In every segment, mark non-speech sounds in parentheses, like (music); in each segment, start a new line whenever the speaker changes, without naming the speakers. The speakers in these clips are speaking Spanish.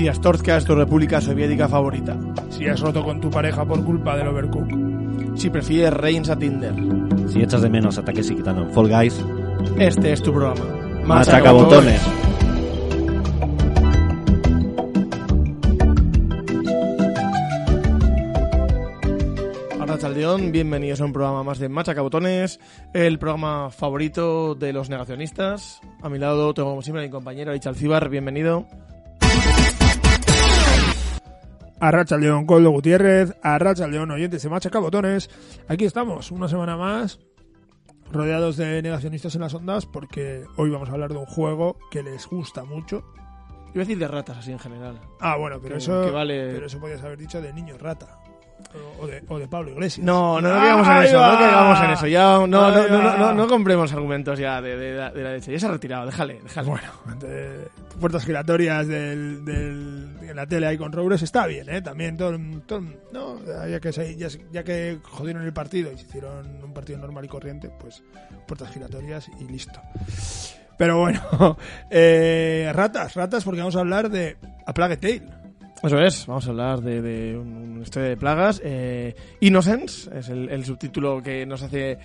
Si Astorga es tu república soviética favorita.
Si has roto con tu pareja por culpa del overcook.
Si prefieres Reigns a Tinder.
Si echas de menos ataques y quitando en Fall Guys,
Este es tu programa.
machacabotones.
Arrachaldeón, bienvenidos a un programa más de Machacabotones, el programa favorito de los negacionistas. A mi lado tengo como siempre a mi compañero Alcibar, bienvenido.
Arracha León Coldo Gutiérrez, Arracha León oyentes de Machacabotones. Aquí estamos, una semana más, rodeados de negacionistas en las ondas, porque hoy vamos a hablar de un juego que les gusta mucho.
Iba a decir de ratas así en general.
Ah, bueno, pero
Que-
eso,
que vale-
pero eso podías haber dicho de niño rata. O, de, o de Pablo Iglesias.
No, no, no
Ah,
caigamos en
ahí
eso,
va.
no caigamos en eso. Ya, no, no, no, no, no, no compremos argumentos ya de, de, de la derecha. Ya se ha retirado, déjale, déjale.
Bueno, de puertas giratorias del, del, en la tele ahí con Roures está bien, ¿eh? También todo, todo- no, ya que, se- ya, ya que jodieron el partido y se hicieron un partido normal y corriente, pues puertas giratorias y listo. Pero bueno, (laughs) eh, ratas, ratas, porque vamos a hablar de A Plague Tale.
Eso es, vamos a hablar de, de un- una historia de plagas. Eh, Innocence es el, el subtítulo que nos hace.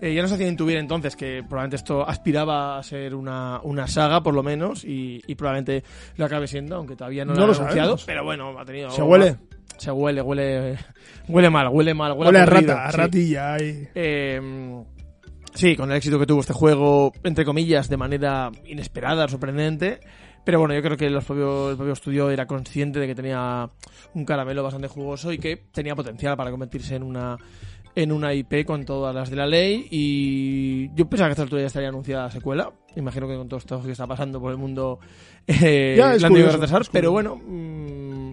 eh, ya nos hacía intuir entonces que probablemente esto aspiraba a ser una, una saga, por lo menos, y, y probablemente lo acabe siendo, aunque todavía no,
No
lo
lo
ha anunciado. Pero bueno, ha tenido.
¿Se huele?
Se huele, huele. (laughs) Huele mal, huele mal. Huele,
Huele a rata, a
sí.
ratilla ahí.
Eh, sí, con el éxito que tuvo este juego, entre comillas, de manera inesperada, sorprendente. Pero bueno, yo creo que los propio- el propio estudio era consciente de que tenía un caramelo bastante jugoso y que tenía potencial para convertirse en una en una IP con todas las de la ley y yo pensaba que a esta altura ya estaría anunciada la secuela. Imagino que con todo esto que está pasando por el mundo (laughs) eh,
Ya, es
la han tenido que
curioso,
retrasar, pero bueno, mm,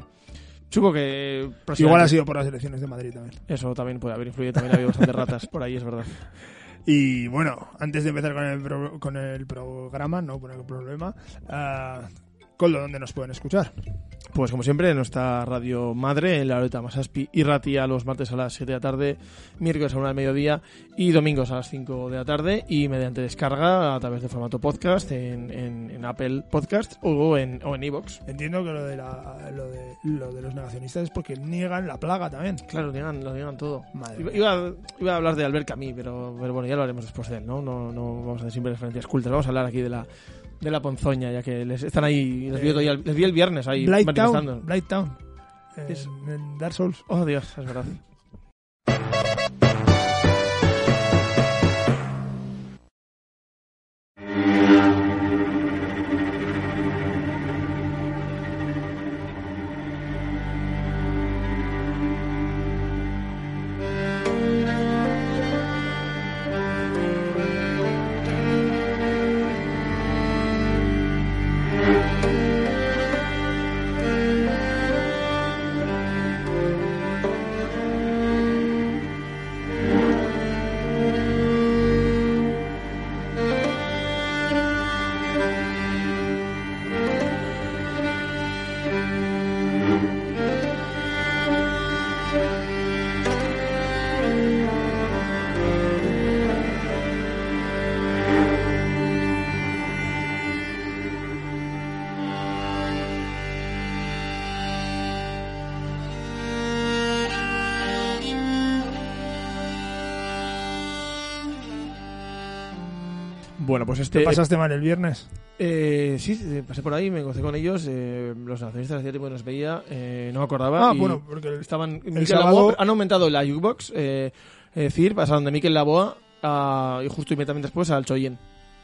supongo que
Igual ha sido por las elecciones de Madrid también.
eso también puede haber influido, también ha habido bastantes ratas por ahí, es verdad. (laughs)
Y bueno, antes de empezar con el, pro- con el programa, no el problema, ah, Coldo, ¿dónde nos pueden escuchar?
Pues como siempre, en nuestra radio madre, en la Loreta Masaspi y Ratia los martes a las 7 de la tarde, miércoles a 1 del mediodía y domingos a las 5 de la tarde y mediante descarga a través de formato podcast en, en, en Apple Podcast o en o en iVoox.
Entiendo que lo de, la, lo, de, lo de los negacionistas es porque niegan la plaga también.
Claro, digan, lo digan todo.
Madre
iba, iba a hablar de Albert Camus, pero, pero bueno, ya lo haremos después de él, ¿no? No, no vamos a hacer siempre referencias cultas. Vamos a hablar aquí de la, de la ponzoña, ya que les están ahí, les vi, otro día- les vi el viernes ahí
Blight. Town, Blight Town. En,
Es-
en Dark Souls.
Oh, Dios, es verdad. Bueno, pues este...
¿Te pasaste mal el viernes?
Eh, sí, sí, pasé por ahí, me encontré con ellos. eh, los nacionalistas hacía tiempo que nos veía, eh, no me acordaba.
Ah,
y
bueno, porque
estaban.
el sábado-
Laboa, han aumentado la jukebox. Eh, es decir, pasaron de Mikel Laboa a, y justo inmediatamente después al Choyen.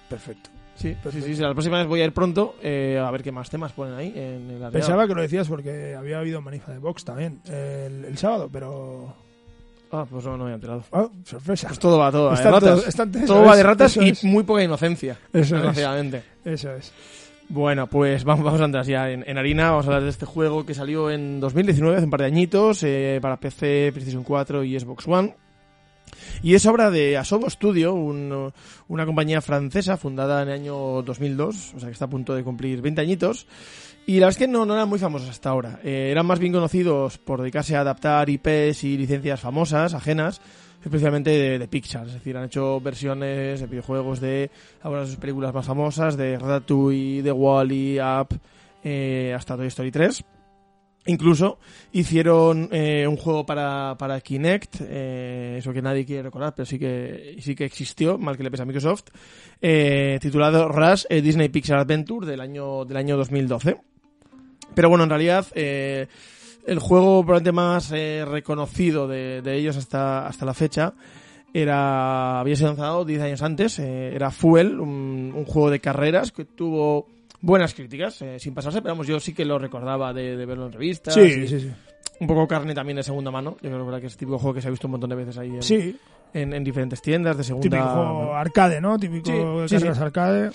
Perfecto.
Sí, sí, sí, sí, La próxima vez voy a ir pronto eh, a ver qué más temas ponen ahí en el.
Pensaba que lo decías porque había habido manifa de Vox también el, el sábado, pero
Ah, pues no, no me he enterado.
Oh, sorpresa.
Pues todo va, todo va de
Están
ratas.
están-
todo va
es,
de ratas y
es.
muy poca inocencia.
Eso es.
desgraciadamente.
Eso es.
Bueno, pues vamos, vamos a entrar ya en, en harina. Vamos a hablar de este juego que salió en 2019, hace un par de añitos, eh, para PC, PlayStation 4 y Xbox One. Y es obra de Asobo Studio, un- una compañía francesa fundada en el año 2002, o sea que está a punto de cumplir 20 añitos. Y la verdad es que no, no eran muy famosos hasta ahora. Eh, eran más bien conocidos por dedicarse a adaptar IPs y licencias famosas, ajenas, especialmente de, Pixar. Es decir, han hecho versiones de videojuegos de algunas de sus películas más famosas, de Ratatouille, de Wall-E, Up, eh, hasta Toy Story 3. Incluso hicieron eh, un juego para, para Kinect, eso que nadie quiere recordar, pero sí que, sí que existió, mal que le pese a Microsoft, titulado Rush Disney Pixar Adventure del año, del año 2012. Pero bueno, en realidad eh, el juego probablemente más eh, reconocido de, de ellos hasta, hasta la fecha era había sido lanzado 10 años antes, eh, era Fuel, un, un juego de carreras que tuvo buenas críticas, eh, sin pasarse, pero vamos, yo sí que lo recordaba de, de verlo en revistas.
Sí,
y
sí, sí.
Un poco carne también de segunda mano. Yo creo que es el típico juego que se ha visto un montón de veces ahí en,
Sí,
en, en diferentes tiendas de segunda
típico arcade, ¿no? Típico
Sí,
arcade.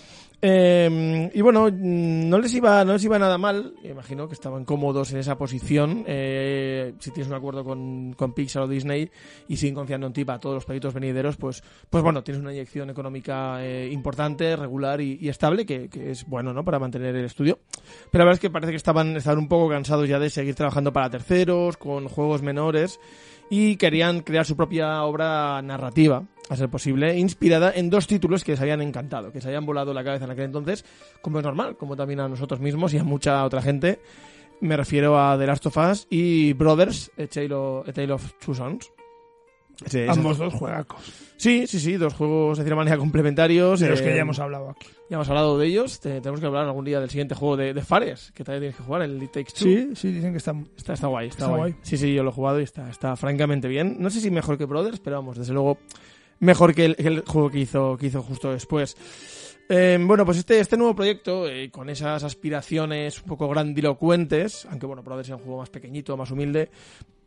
Eh, y bueno, mm, no les iba, no les iba nada mal. Imagino que estaban cómodos en esa posición. Eh, si tienes un acuerdo con, con Pixar o Disney y siguen confiando en ti para todos los proyectos venideros, pues, pues bueno, tienes una inyección económica eh, importante, regular y, y estable, que, que es bueno, ¿no? Para mantener el estudio. Pero la verdad es que parece que estaban, estaban un poco cansados ya de seguir trabajando para terceros, con juegos menores y querían crear su propia obra narrativa, a ser posible, inspirada en dos títulos que les habían encantado, que se habían volado la cabeza en aquel entonces, como es normal, como también a nosotros mismos y a mucha otra gente. Me refiero a The Last of Us y Brothers, of, A Tale of Two Sons. Sí,
Ambos dos juegacos.
Sí, sí, sí, dos juegos de cierta manera complementarios.
De los que
eh,
ya hemos hablado aquí.
ya hemos hablado de ellos. Te- tenemos que hablar algún día del siguiente juego de, de Fares, que también tienes que jugar, el It Takes Two.
Sí, sí, dicen que están.
Está, está guay, está,
Está
guay.
guay.
Sí, sí, yo lo he jugado y está, está francamente bien. No sé si mejor que Brothers, pero vamos, desde luego mejor que el, que el juego que hizo, que hizo justo después. Eh, bueno, pues este, este nuevo proyecto, eh, con esas aspiraciones un poco grandilocuentes, aunque bueno, Brothers era un juego más pequeñito, más humilde,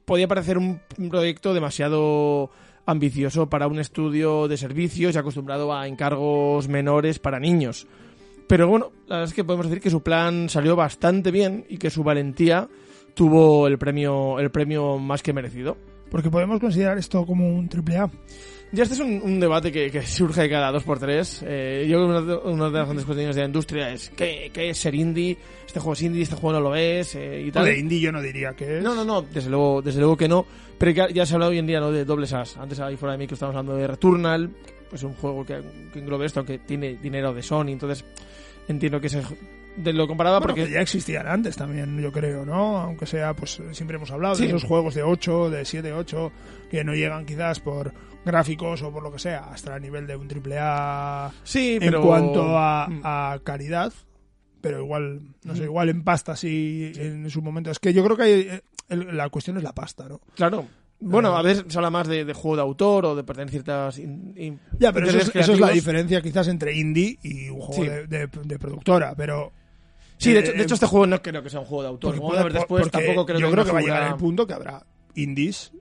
podía parecer un, proyecto demasiado ambicioso para un estudio de servicios y acostumbrado a encargos menores para niños. Pero bueno, la verdad es que podemos decir que su plan salió bastante bien y que su valentía tuvo el premio, el premio más que merecido.
Porque podemos considerar esto como un triple A.
Ya este es un, un debate que, que surge cada dos por tres. Eh, yo creo que una, de- las grandes cuestiones de la industria es ¿qué, qué es ser indie? Este juego es indie, este juego no lo es eh, y tal.
de indie yo no diría que es.
No, no, no, desde luego, desde luego que no. Pero ya, ya se habla hoy en día ¿no? de dobles as. Antes ahí fuera de mí que estábamos hablando de Returnal, pues un juego que, que englobe esto, que tiene dinero de Sony, entonces entiendo que se de lo comparaba
Bueno,
porque
que ya existían antes también, yo creo, ¿no? Aunque sea, pues siempre hemos hablado
Sí.
de esos juegos de 8, de 7, 8, que no llegan quizás por gráficos o por lo que sea, hasta el nivel de un triple A
sí,
en
pero
cuanto a,
Mm.
a calidad, pero igual, no sé, igual en pasta sí en su momento. Es que yo creo que hay, eh, el- la cuestión es la pasta, ¿no?
claro. Bueno,
Eh,
a veces se habla más de, de juego de autor o de pertenecer ciertas in- in-
Ya, pero eso es,
intereses
eso es la diferencia quizás entre indie y un juego
Sí.
de, de- de productora, pero...
Sí, de hecho,
eh,
de hecho este juego no creo que sea un juego de autor.
Porque
vamos a ver después, tampoco creo
yo
que
creo que va a llegar el punto que habrá indies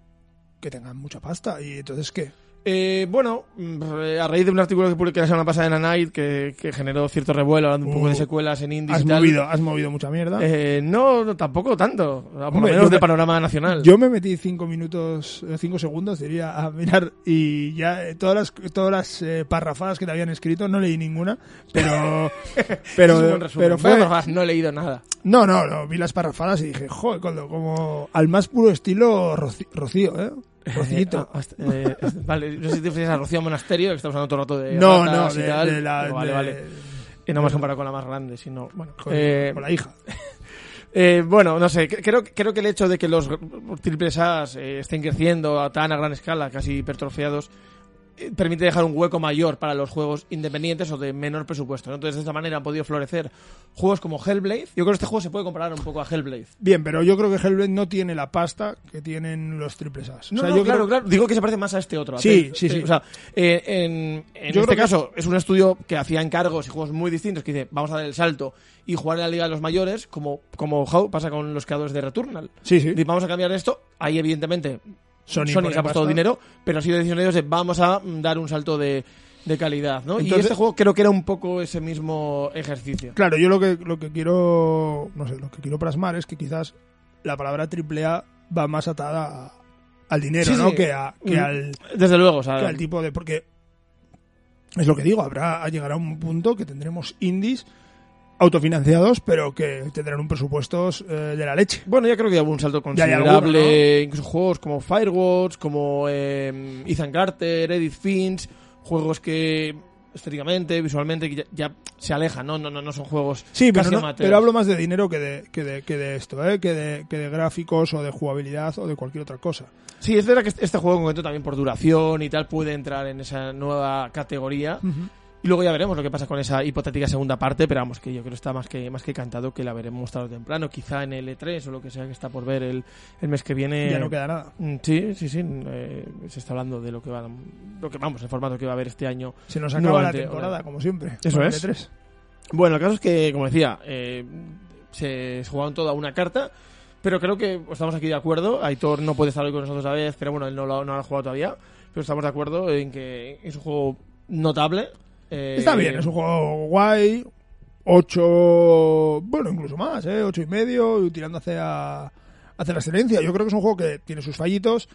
que tengan mucha pasta. Y entonces qué
Eh, bueno, mm, a raíz de un artículo que publiqué la semana pasada en A Night que, que generó cierto revuelo hablando un poco
Uh,
de secuelas en indies
has
y tal.
movido has movido mucha mierda
Eh, no, tampoco tanto. Por lo menos de
me-
panorama nacional.
yo me metí cinco minutos eh, cinco segundos diría a mirar y ya eh, todas las todas las eh, parrafadas que te habían escrito no leí ninguna pero (laughs) pero pero fue
no he leído nada.
no no no vi las parrafadas y dije joder como al más puro estilo Rocío eh Rocito
Eh, eh, (laughs) vale, no sé si te refieres a Rocío Monasterio, que estamos hablando todo el rato de
no no
ratas y
de,
tal.
de la
vale,
de-
vale. Y no me has comparado con la más grande, sino... Bueno,
con,
eh,
con la hija (laughs)
Eh, bueno, no sé, cre- creo, creo que el hecho de que los triples A's eh, estén creciendo a tan a gran escala, casi hipertrofiados, permite dejar un hueco mayor para los juegos independientes o de menor presupuesto. ¿no? Entonces, de esta manera han podido florecer juegos como Hellblade. Yo creo que este juego se puede comparar un poco a Hellblade.
Bien, pero yo creo que Hellblade no tiene la pasta que tienen los triples A's.
No,
o sea,
no,
yo
claro,
creo-
claro. Digo que se parece más a este otro. a
Sí, sí, sí.
Eh, o sea, eh, en, en
Yo
este
que-
caso es un estudio que hacía encargos y juegos muy distintos que dice, vamos a dar el salto y jugar en la Liga de los Mayores, como, como How pasa con los creadores de Returnal.
Sí, sí.
Y vamos a cambiar esto. Ahí, evidentemente,
Sony
Sony,
pone
se ha
pasta.
dinero, pero ha sido decisión de ellos de vamos a dar un salto de, de calidad, ¿no? y este juego creo que era un poco ese mismo ejercicio.
Claro, yo lo que, lo que quiero, no sé, lo que quiero plasmar es que quizás la palabra triple A va más atada a- al dinero,
Sí,
¿no?
sí.
Que, a- que
Mm.
al,
Desde luego, o sea,
que al tipo de, porque es lo que digo, habrá, llegará un punto que tendremos indies autofinanciados, pero que tendrán un presupuesto eh, de la leche.
Bueno, yo creo que hubo un salto
Ya hay
considerable,
alguno,
incluso juegos como Firewatch, como eh, Ethan Carter, Edith Finch, juegos que estéticamente, visualmente, que ya, ya se alejan, ¿no? No, no, no son juegos
Sí, pero,
casi
no-
amateurs.
pero hablo más de dinero que de, que de, que de esto, ¿eh? que, de, que de gráficos o de jugabilidad o de cualquier otra cosa.
Sí, es verdad que este- este juego en concreto también por duración y tal puede entrar en esa nueva categoría. Y luego ya veremos lo que pasa con esa hipotética segunda parte, pero vamos, que yo creo que está más que, más que cantado que la veremos tarde o temprano, quizá en el E3 o lo que sea que está por ver el, el mes que viene.
Ya no queda nada.
Mm, Sí, sí, sí. eh, se está hablando de lo que va, lo que vamos, el formato que va a haber este año.
Se nos acaba la temporada, como siempre.
Eso
con el
es.
E3.
Bueno, el caso es que, como decía, eh, se jugaron todo a una carta, pero creo que estamos aquí de acuerdo. Aitor no puede estar hoy con nosotros a la vez, pero bueno, él no lo, no lo ha jugado todavía. Pero estamos de acuerdo en que es un juego notable. Eh,
Está bien, es un juego guay. Ocho, bueno, incluso más, ¿eh? Ocho y medio, tirando hacia, hacia la excelencia. Yo creo que es un juego que tiene sus fallitos,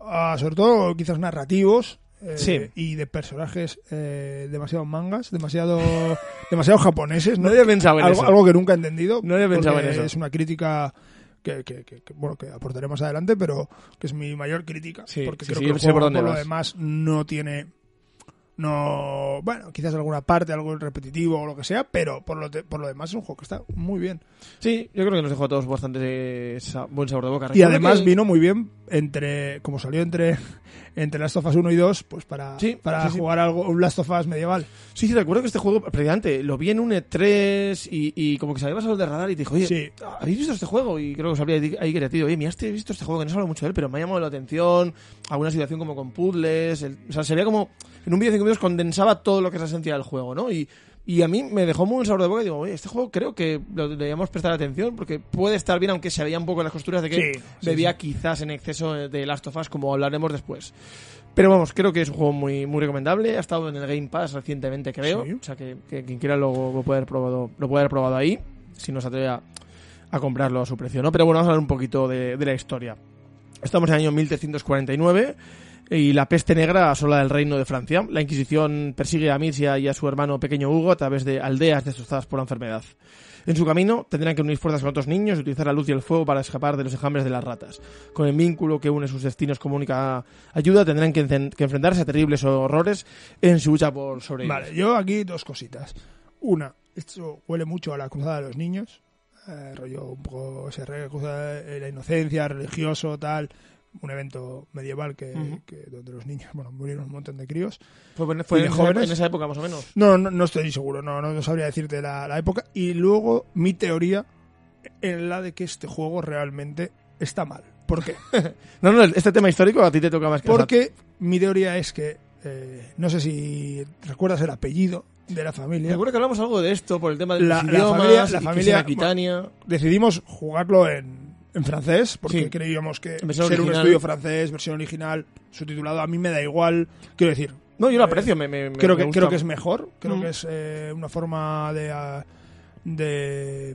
ah, sobre todo quizás narrativos. eh,
Sí.
Y de personajes eh, demasiado mangas, demasiado, (laughs) demasiado japoneses. ¿no?
No había pensado en
algo,
eso.
algo que nunca he entendido.
No había pensado en eso.
Es una crítica que, que, que- que, bueno, que aportaré más adelante, pero que es mi mayor crítica.
Sí,
porque
sí,
creo
sí,
que el juego, por lo demás, no tiene no bueno quizás alguna parte algo repetitivo o lo que sea pero por lo, de- por lo demás es un juego que está muy bien
Sí, yo creo que nos dejó a todos bastante sa- buen sabor de boca.
y además
que-
vino muy bien entre como salió entre entre Last of Us 1 y 2 pues para
Sí,
para
sí, sí.
jugar algo un Last of Us medieval
Sí, sí, recuerdo que este juego, precisamente, lo vi en un E3 y, y como que se había pasado del radar y te dijo, oye,
Sí.
¿habéis visto este juego? Y creo que os habría ahí tío, oye, mira, este, he visto este juego que no se habla mucho de él, pero me ha llamado la atención, alguna situación como con puzzles, el- o sea, se veía como, en un vídeo de 5 minutos condensaba todo lo que es la esencia del juego, ¿no? Y, y a mí me dejó muy buen sabor de boca y digo, oye, este juego creo que lo deberíamos prestar atención porque puede estar bien, aunque se veía un poco en las costuras de que
Sí, sí,
bebía quizás en exceso de Last of Us, como hablaremos después. Pero vamos, creo que es un juego muy, muy recomendable. Ha estado en el Game Pass recientemente, creo. O sea, que, que quien quiera lo, lo puede haber probado, lo puede haber probado ahí, si no se atreve a, a comprarlo a su precio, ¿no? Pero bueno, vamos a hablar un poquito de, de la historia. Estamos en el año 1349 y la peste negra asola el reino de Francia. La Inquisición persigue a Misia y a su hermano pequeño Hugo a través de aldeas destrozadas por la enfermedad. En su camino tendrán que unir fuerzas con otros niños y utilizar la luz y el fuego para escapar de los enjambres de las ratas. Con el vínculo que une sus destinos como única ayuda, tendrán que, que enfrentarse a terribles horrores en su lucha por sobrevivir.
vale yo aquí dos cositas una esto huele mucho a la cruzada de los niños eh, rollo un poco re- cruzada de la inocencia religioso tal un evento medieval que, donde los niños bueno murieron un montón de críos
Fue, fue- fue
¿Y de
en, esa,
jóvenes?
en esa época, más o menos.
No, no, no estoy seguro, no, no, no sabría decirte la, la época. Y luego mi teoría en la de que este juego realmente está mal. ¿Por qué? (laughs)
No, no, este tema histórico a ti te toca más que
Porque mi teoría es que, eh, no sé si recuerdas el apellido de la familia.
Recuerdo que hablamos algo de esto por el tema de
La-
los
la
idiomas,
familia- la familia-
Aquitania.
Decidimos jugarlo en, en francés, porque
Sí.
creíamos que ser un estudio francés, versión original, subtitulado, a mí me da igual. Quiero decir,
No, yo lo
Eh,
aprecio, me, me- me-
creo
me
que creo que es mejor creo
Mm.
que es eh, una forma de, ah, de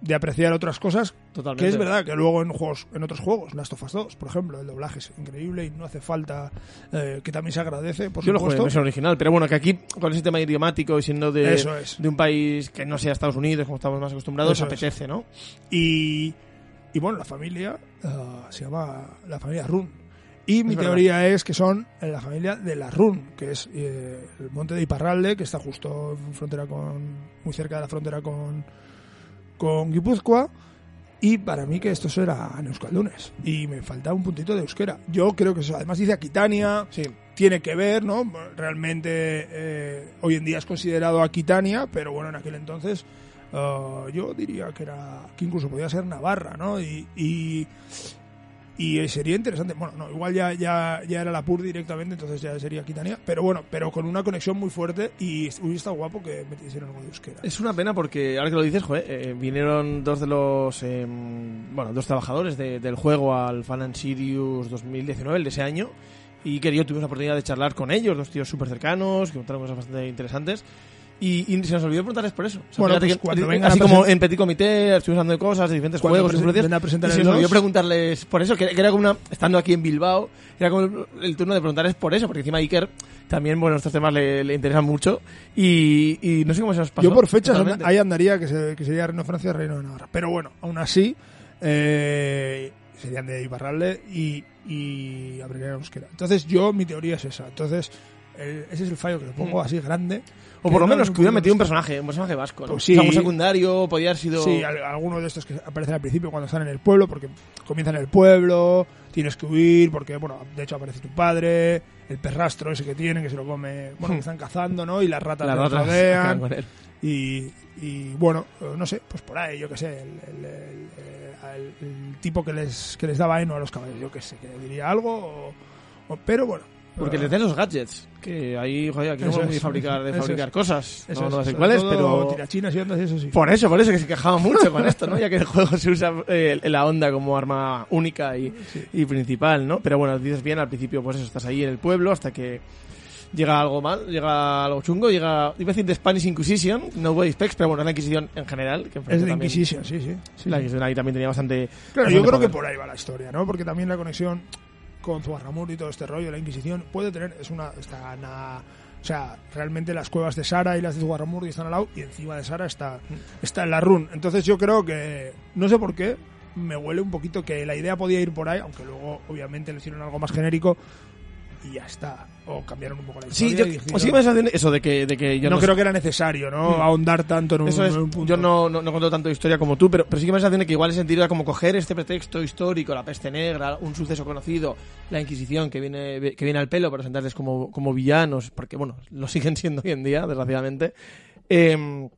de apreciar otras cosas
Totalmente.
que es verdad que luego en juegos en otros juegos Last of Us 2 por ejemplo el doblaje es increíble y no hace falta eh, que también se agradece por
Yo lo jugué en
supuesto
versión original, pero bueno, que aquí con ese tema idiomático y siendo de,
Eso es.
de un país que no sea Estados Unidos, como estamos más acostumbrados,
Eso es.
apetece, ¿no?
y y bueno la familia ah, se llama la familia Run y mi
verdad.
teoría es que son la familia de la Run, que es eh, el monte de Iparralde, que está justo en frontera con muy cerca de la frontera con con Guipúzcoa y para mí que estos eran euskaldunes y me falta un puntito de euskera. Yo creo que eso, además dice Aquitania,
Sí.
tiene que ver, ¿no? Realmente eh, hoy en día es considerado Aquitania, pero bueno, en aquel entonces ah, yo diría que era que incluso podía ser Navarra, ¿no? Y, y, Y sería interesante. Bueno, no, igual ya, ya, ya era la PUR directamente, entonces ya sería Quitania. Pero bueno, pero con una conexión muy fuerte y hubiera estado guapo que metiesen algo de euskera.
Es una pena porque, ahora que lo dices, joder, eh, vinieron dos de los, eh, bueno, dos trabajadores de- del juego al Fan and Sirius 2019, el de ese año, y que yo tuve la oportunidad de charlar con ellos, dos tíos súper cercanos, que contaron cosas bastante interesantes. Y, y se nos olvidó preguntarles por eso. O sea,
Bueno, pues
que-
vengan
así como en Petit Comité, estuvimos hablando de cosas, de diferentes juegos, influencias, y se nos olvidó preguntarles por eso, que, que era como una, estando aquí en Bilbao, era como el, el turno de preguntarles por eso, porque encima Iker también, bueno, estos temas le, le interesan mucho, y, y no sé cómo se nos pasó.
Yo por fechas
totalmente.
ahí andaría que, se- que sería Reino de Francia, Reino de Navarra. Pero bueno, aún así, eh, serían de Ibarralde y, y abrirían euskera. Entonces yo, mi teoría es esa. Entonces, el- ese es el fallo que le pongo
Mm.
así grande.
O por lo
no-
menos
no
que hubiera metido un personaje, un personaje vasco, ¿no?
Pues sí.
O sea, un secundario, podía haber sido...
Sí, al- alguno de estos que aparecen al principio cuando están en el pueblo, porque comienzan en el pueblo, tienes que huir, porque, bueno, de hecho aparece tu padre, el perrastro ese que tienen, que se lo come, bueno, que (laughs) están cazando, ¿no? Y las ratas
Las ratas
rodean.
acaban con él.
Y, y, bueno, eh, no sé, pues por ahí, yo qué sé, el, el- el- el- el tipo que les, que les daba heno a los caballos, yo qué sé, que diría algo, o- o- pero bueno.
Porque les den los gadgets, que ahí, joder, aquí no somos muy de fabricar, de fabricar
es.
cosas.
eso
no, no sé cuáles, pero...
Tirachinas y ondas y eso sí.
Por eso, por eso que se quejaba mucho con esto, ¿no? Ya que el juego se usa eh, la onda como arma única y,
Sí.
y principal, ¿no? Pero bueno, dices bien, al principio pues eso, estás ahí en el pueblo hasta que llega algo mal, llega algo chungo, llega, iba a decir The Spanish Inquisition, no way specs, pero bueno, es la Inquisición en general. Que
Es de
también-
Inquisition, sí, sí. sí.
La Inquisición ahí también tenía bastante...
Claro,
bastante
yo creo que por ahí va la historia, ¿no? Porque también la conexión con Zugarramur y todo este rollo, la Inquisición, puede tener, es una, está na- o sea, realmente las cuevas de Sara y las de Zugarramur están al lado y encima de Sara está, está en la run. Entonces yo creo que, no sé por qué, me huele un poquito que la idea podía ir por ahí, aunque luego obviamente le hicieron algo más genérico y ya está. O cambiaron un poco la historia.
Sí, yo,
dijeron-
sí me sensación eso de que, de que yo
no,
no,
creo que era necesario, ¿no?
Mm.
Ahondar tanto en un,
Eso es,
en un punto.
yo no, no, no cuento tanto historia como tú, pero, pero sí que me sensación de que igual el sentido era como coger este pretexto histórico, la peste negra, un suceso conocido, la Inquisición que viene, que viene al pelo, para presentarles como, como villanos, porque bueno, lo (laughs) siguen siendo hoy en día, desgraciadamente. Eh,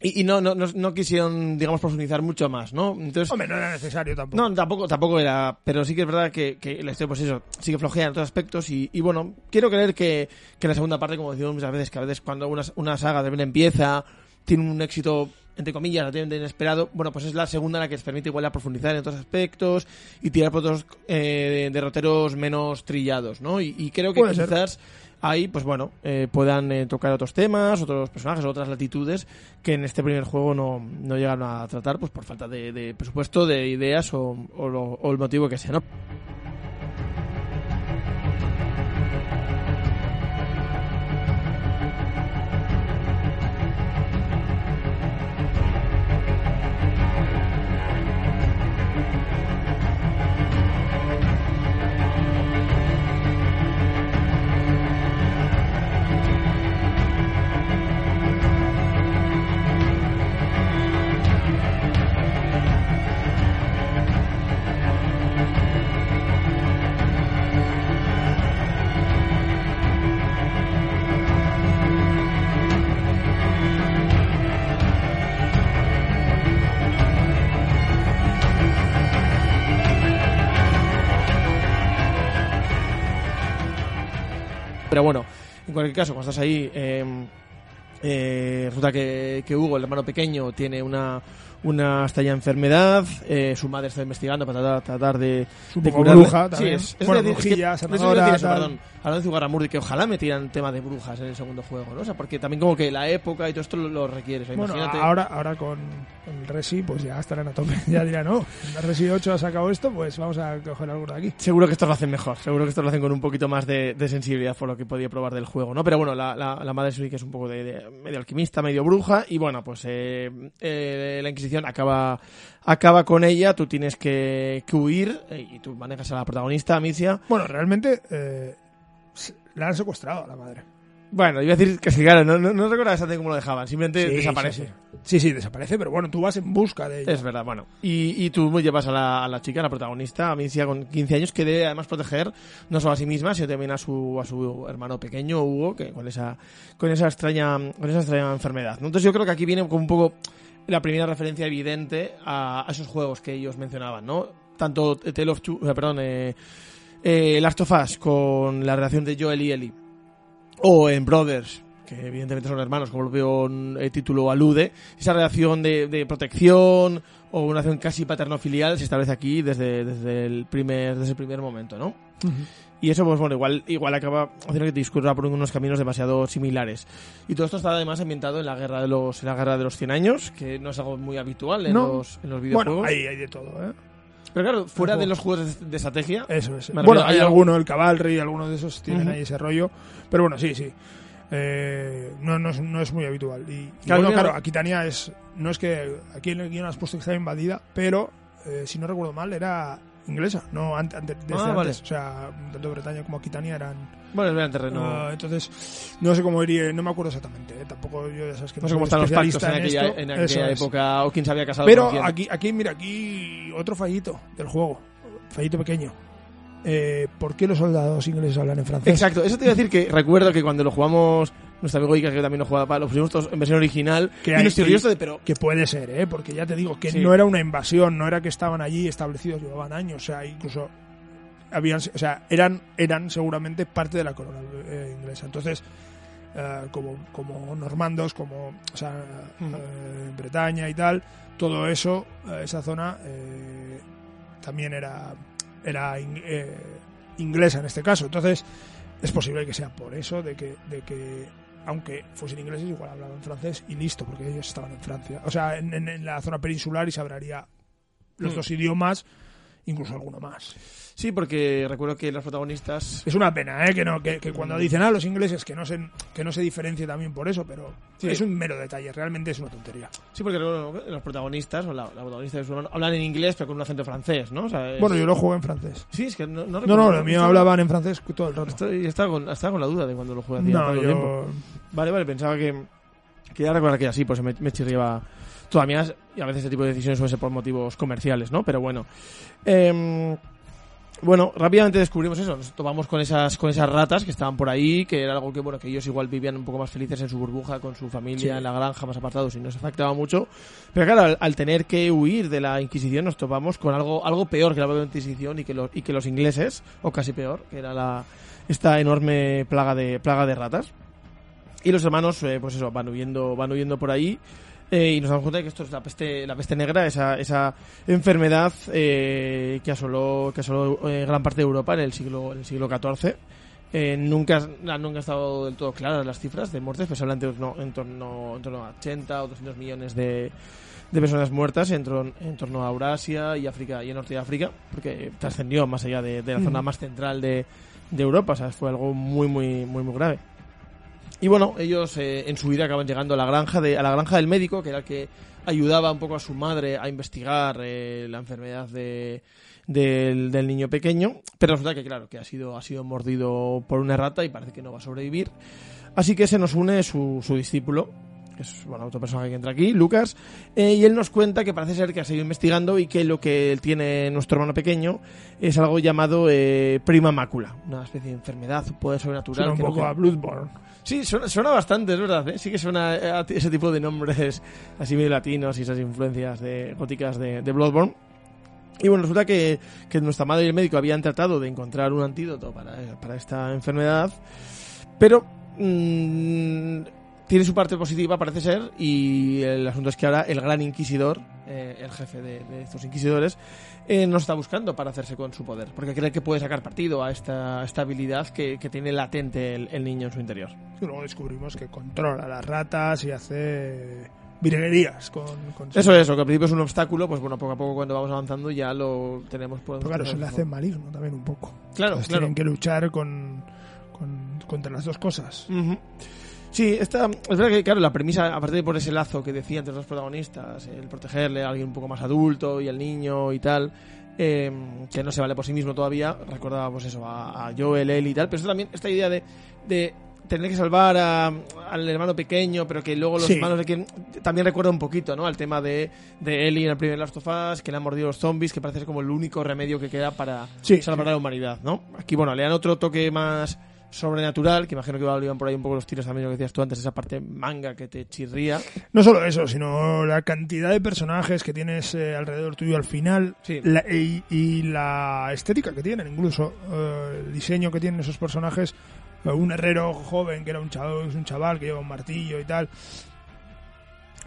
y y no, no, no, no quisieron, digamos, profundizar mucho más, ¿no? Entonces,
Hombre, no era necesario tampoco.
no, tampoco, tampoco era. Pero sí que es verdad que, que la historia, pues eso, sí que flojea en otros aspectos. Y, y bueno, quiero creer que, que la segunda parte, como decimos muchas veces, que a veces cuando una, una saga de repente empieza, tiene un éxito, entre comillas, relativamente inesperado, bueno, pues es la segunda la que les permite igual a profundizar en otros aspectos y tirar por otros eh, derroteros menos trillados, ¿no? Y, y creo que
Puede ser.
Ahí, pues bueno, eh, puedan eh, tocar otros temas, otros personajes, otras latitudes que en este primer juego no, no llegaron a tratar, pues por falta de, de presupuesto, de ideas o, lo- el motivo que sea, ¿no? Pero bueno, en cualquier caso, cuando estás ahí, eh, eh, resulta que, que Hugo, el hermano pequeño, tiene una, una extraña enfermedad. eh, su madre está investigando para tratar, tratar de, de curarle.
bruja
Sí,
también.
es, es
Bueno,
decir, es que- de decir eso, perdón. Hablando de Zugarramurdi, que ojalá metieran tema de brujas en el segundo juego, ¿no? O sea, porque también como que la época y todo esto lo, lo requiere. O sea,
Bueno,
imagínate.
ahora, ahora con el Resi, pues ya estarán a tope. (laughs) Ya dirán, no, el Resi 8 ha sacado esto, pues vamos a coger algo de aquí.
Seguro que esto lo hacen mejor, seguro que esto lo hacen con un poquito más de, de sensibilidad por lo que podía probar del juego, ¿no? Pero bueno, la, la, la madre sí que es un poco de, de medio alquimista, medio bruja, y bueno, pues eh, eh, la Inquisición acaba, acaba con ella, tú tienes que, que huir, eh, y tú manejas a la protagonista, Amicia.
Bueno, realmente eh, la han secuestrado a la madre.
Bueno, iba a decir que sí, claro, no, no, no recuerdo exactamente cómo lo dejaban, simplemente
Sí,
desaparece.
Sí sí. desaparece, pero bueno, tú vas en busca de ella.
Es verdad, bueno. Y, y tú llevas a la, a la chica, a la protagonista, Amicia, con 15 años, que debe además proteger no solo a sí misma, sino también a su, a su hermano pequeño, Hugo, que con esa, con esa extraña, con esa extraña enfermedad. ¿no? Entonces yo creo que aquí viene como un poco la primera referencia evidente a, esos juegos que ellos mencionaban, ¿no? tanto Tale of Two, eh, perdón, eh, eh, Last of Us con la relación de Joel y Ellie, o en Brothers, que evidentemente son hermanos, como el propio eh, título alude, esa relación de, de protección o una relación casi paterno-filial se establece aquí desde, desde, el primer, desde el primer momento, ¿no? Y eso, pues bueno, igual, igual acaba haciendo que discurra por unos caminos demasiado similares. Y todo esto está además ambientado en la guerra de los, en la guerra de los 100 años, que no es algo muy habitual en,
No.
los, en los videojuegos.
Bueno, ahí hay de todo, ¿eh?
Pero claro, fuera de los juegos de, de estrategia,
Eso es. Bueno, hay alguno, el Cavalry, alguno de esos tienen
Ujú.
ahí ese rollo. Pero bueno, sí, sí. Eh, no, no, es, no es muy habitual. Y, y
Claro,
bueno,
mira-
claro, Aquitania es. No es que. Aquí en el guion has puesto que estaba invadida, pero eh, si no recuerdo mal, era inglesa, no ante, ante- desde
Ah, vale.
antes. O sea, tanto Bretaña como Aquitania eran.
bueno, es el terreno.
ah, entonces, no sé cómo iría, no me acuerdo exactamente. eh, tampoco yo ya sabes que
no sé
soy
cómo están los pactos
especialista
en aquella, en aquella
es.
época o quién se había casado
Pero
con
aquí, aquí, mira, aquí otro fallito del juego. Fallito pequeño. Eh, ¿Por qué los soldados ingleses hablan en francés?
Exacto, eso te iba a decir que recuerdo que cuando lo jugamos, nuestro amigo Iker que también lo jugaba para los pusimos todos en versión original,
Que
y nos de, pero
Que puede ser, ¿eh? Porque ya te digo que
Sí.
no era una invasión, no era que estaban allí establecidos, llevaban años, o sea, incluso habían, o sea, eran, eran seguramente parte de la corona eh, inglesa. Entonces, eh, como, como normandos, como, o sea, eh, Bretaña y tal, todo eso, esa zona también era, era in- inglesa en este caso. Entonces, es posible que sea por eso, de que, de que aunque fuesen ingleses, igual hablaban francés y listo, porque ellos estaban en Francia. O sea, en, en- en la zona peninsular y se hablaría los
Mm.
dos idiomas, incluso alguno más.
sí, porque recuerdo que los protagonistas
Es una pena, ¿eh? Que, no, que, que cuando dicen a los ingleses que no, se, que no se diferencie también por eso, pero
Sí.
es un mero detalle, realmente es una tontería.
Sí, porque los protagonistas, o la, la protagonista de su hermano, hablan en inglés, pero con un acento francés, ¿no? O sea, es-
Bueno, yo lo juego en francés.
Sí, es que no, no
No, no, míos
Esto-
hablaban en francés todo el rato.
Estoy, estaba, con, estaba con la duda de cuando lo jugué hacía
No,
tiempo.
yo...
Vale, vale, pensaba que. Que ya recordar que era así, pues me, me chirriaba todavía. Y a veces este tipo de decisiones suelen ser por motivos comerciales, ¿no? Pero bueno. Em, bueno, rápidamente descubrimos eso. Nos topamos con esas, con esas ratas que estaban por ahí, que era algo que, bueno, que ellos igual vivían un poco más felices en su burbuja, con su familia,
Sí.
en la granja, más apartados y no se afectaba mucho. Pero claro, al, al tener que huir de la Inquisición, nos topamos con algo, algo peor que la propia Inquisición y que, los, y que los ingleses, o casi peor, que era la, esta enorme plaga de, plaga de ratas. Y los hermanos, eh, pues eso, van huyendo, van huyendo por ahí. Eh, y nos damos cuenta de que esto es la peste, la peste negra, esa, esa enfermedad eh, que asoló, que asoló eh, gran parte de Europa en el siglo, en el siglo XIV. Eh, nunca, nunca han estado del todo claras las cifras de muertes, pues se habla en torno, en torno, en torno a 80 o 200 millones de, de personas muertas en, torno- en torno a Eurasia y África y el norte de África, porque trascendió más allá de, de la zona más central de, de Europa, o sea, fue algo muy, muy, muy, muy grave. Y bueno, ellos eh, en su vida acaban llegando a la granja de, a la granja del médico, que era el que ayudaba un poco a su madre a investigar eh, la enfermedad de, del, del niño pequeño. Pero resulta que, claro, que ha sido, ha sido mordido por una rata y parece que no va a sobrevivir. Así que se nos une su, su discípulo, que es bueno, otro personaje que entra aquí, Lucas, eh, y él nos cuenta que parece ser que ha seguido investigando y que lo que tiene nuestro hermano pequeño es algo llamado eh, prima mácula, una especie de enfermedad, un poder sobrenatural.
Suena un
que
poco a Bloodborne.
Sí, suena, suena bastante, es verdad. ¿eh? Sí que suena a ese tipo de nombres (laughs) así medio latinos y esas influencias de, góticas de, de Bloodborne. Y bueno, resulta que, que nuestra madre y el médico habían tratado de encontrar un antídoto para, para esta enfermedad, pero mm, tiene su parte positiva, parece ser, y el asunto es que ahora el gran inquisidor, eh, el jefe de, de estos inquisidores, eh, nos está buscando para hacerse con su poder, porque cree que puede sacar partido a esta, esta habilidad que, que tiene latente el, el niño en su interior.
Y luego descubrimos que controla las ratas y hace virguerías con, con
Eso es, lo que al principio es un obstáculo, pues bueno, poco a poco cuando vamos avanzando ya lo tenemos por
Pero claro, se le hace maligno también un poco.
Claro,
Entonces
claro.
Tienen que luchar con, con- contra las dos cosas.
Ujú. Sí, esta, es verdad que, claro, la premisa, aparte de por ese lazo que decía entre los dos protagonistas, el protegerle a alguien un poco más adulto y al niño y tal, eh, que no se vale por sí mismo todavía, recordaba pues eso, a, a Joel, él y tal, pero esto también, esta idea de, de tener que salvar a- al hermano pequeño, pero que luego los
Sí.
hermanos de quien también recuerda un poquito, ¿no? Al tema de, de Ellie en el primer Last of Us, que le han mordido los zombies, que parece ser como el único remedio que queda para
Sí,
salvar a la humanidad, ¿no? Aquí, bueno, le dan otro toque más sobrenatural, que imagino que iban por ahí un poco los tiros también, lo que decías tú antes, esa parte manga que te chirría.
No solo eso, sino la cantidad de personajes que tienes eh, alrededor tuyo al final
Sí.
la- y, y la estética que tienen, incluso eh, el diseño que tienen esos personajes. eh, Un herrero joven que era un chaval, un chaval que lleva un martillo y tal.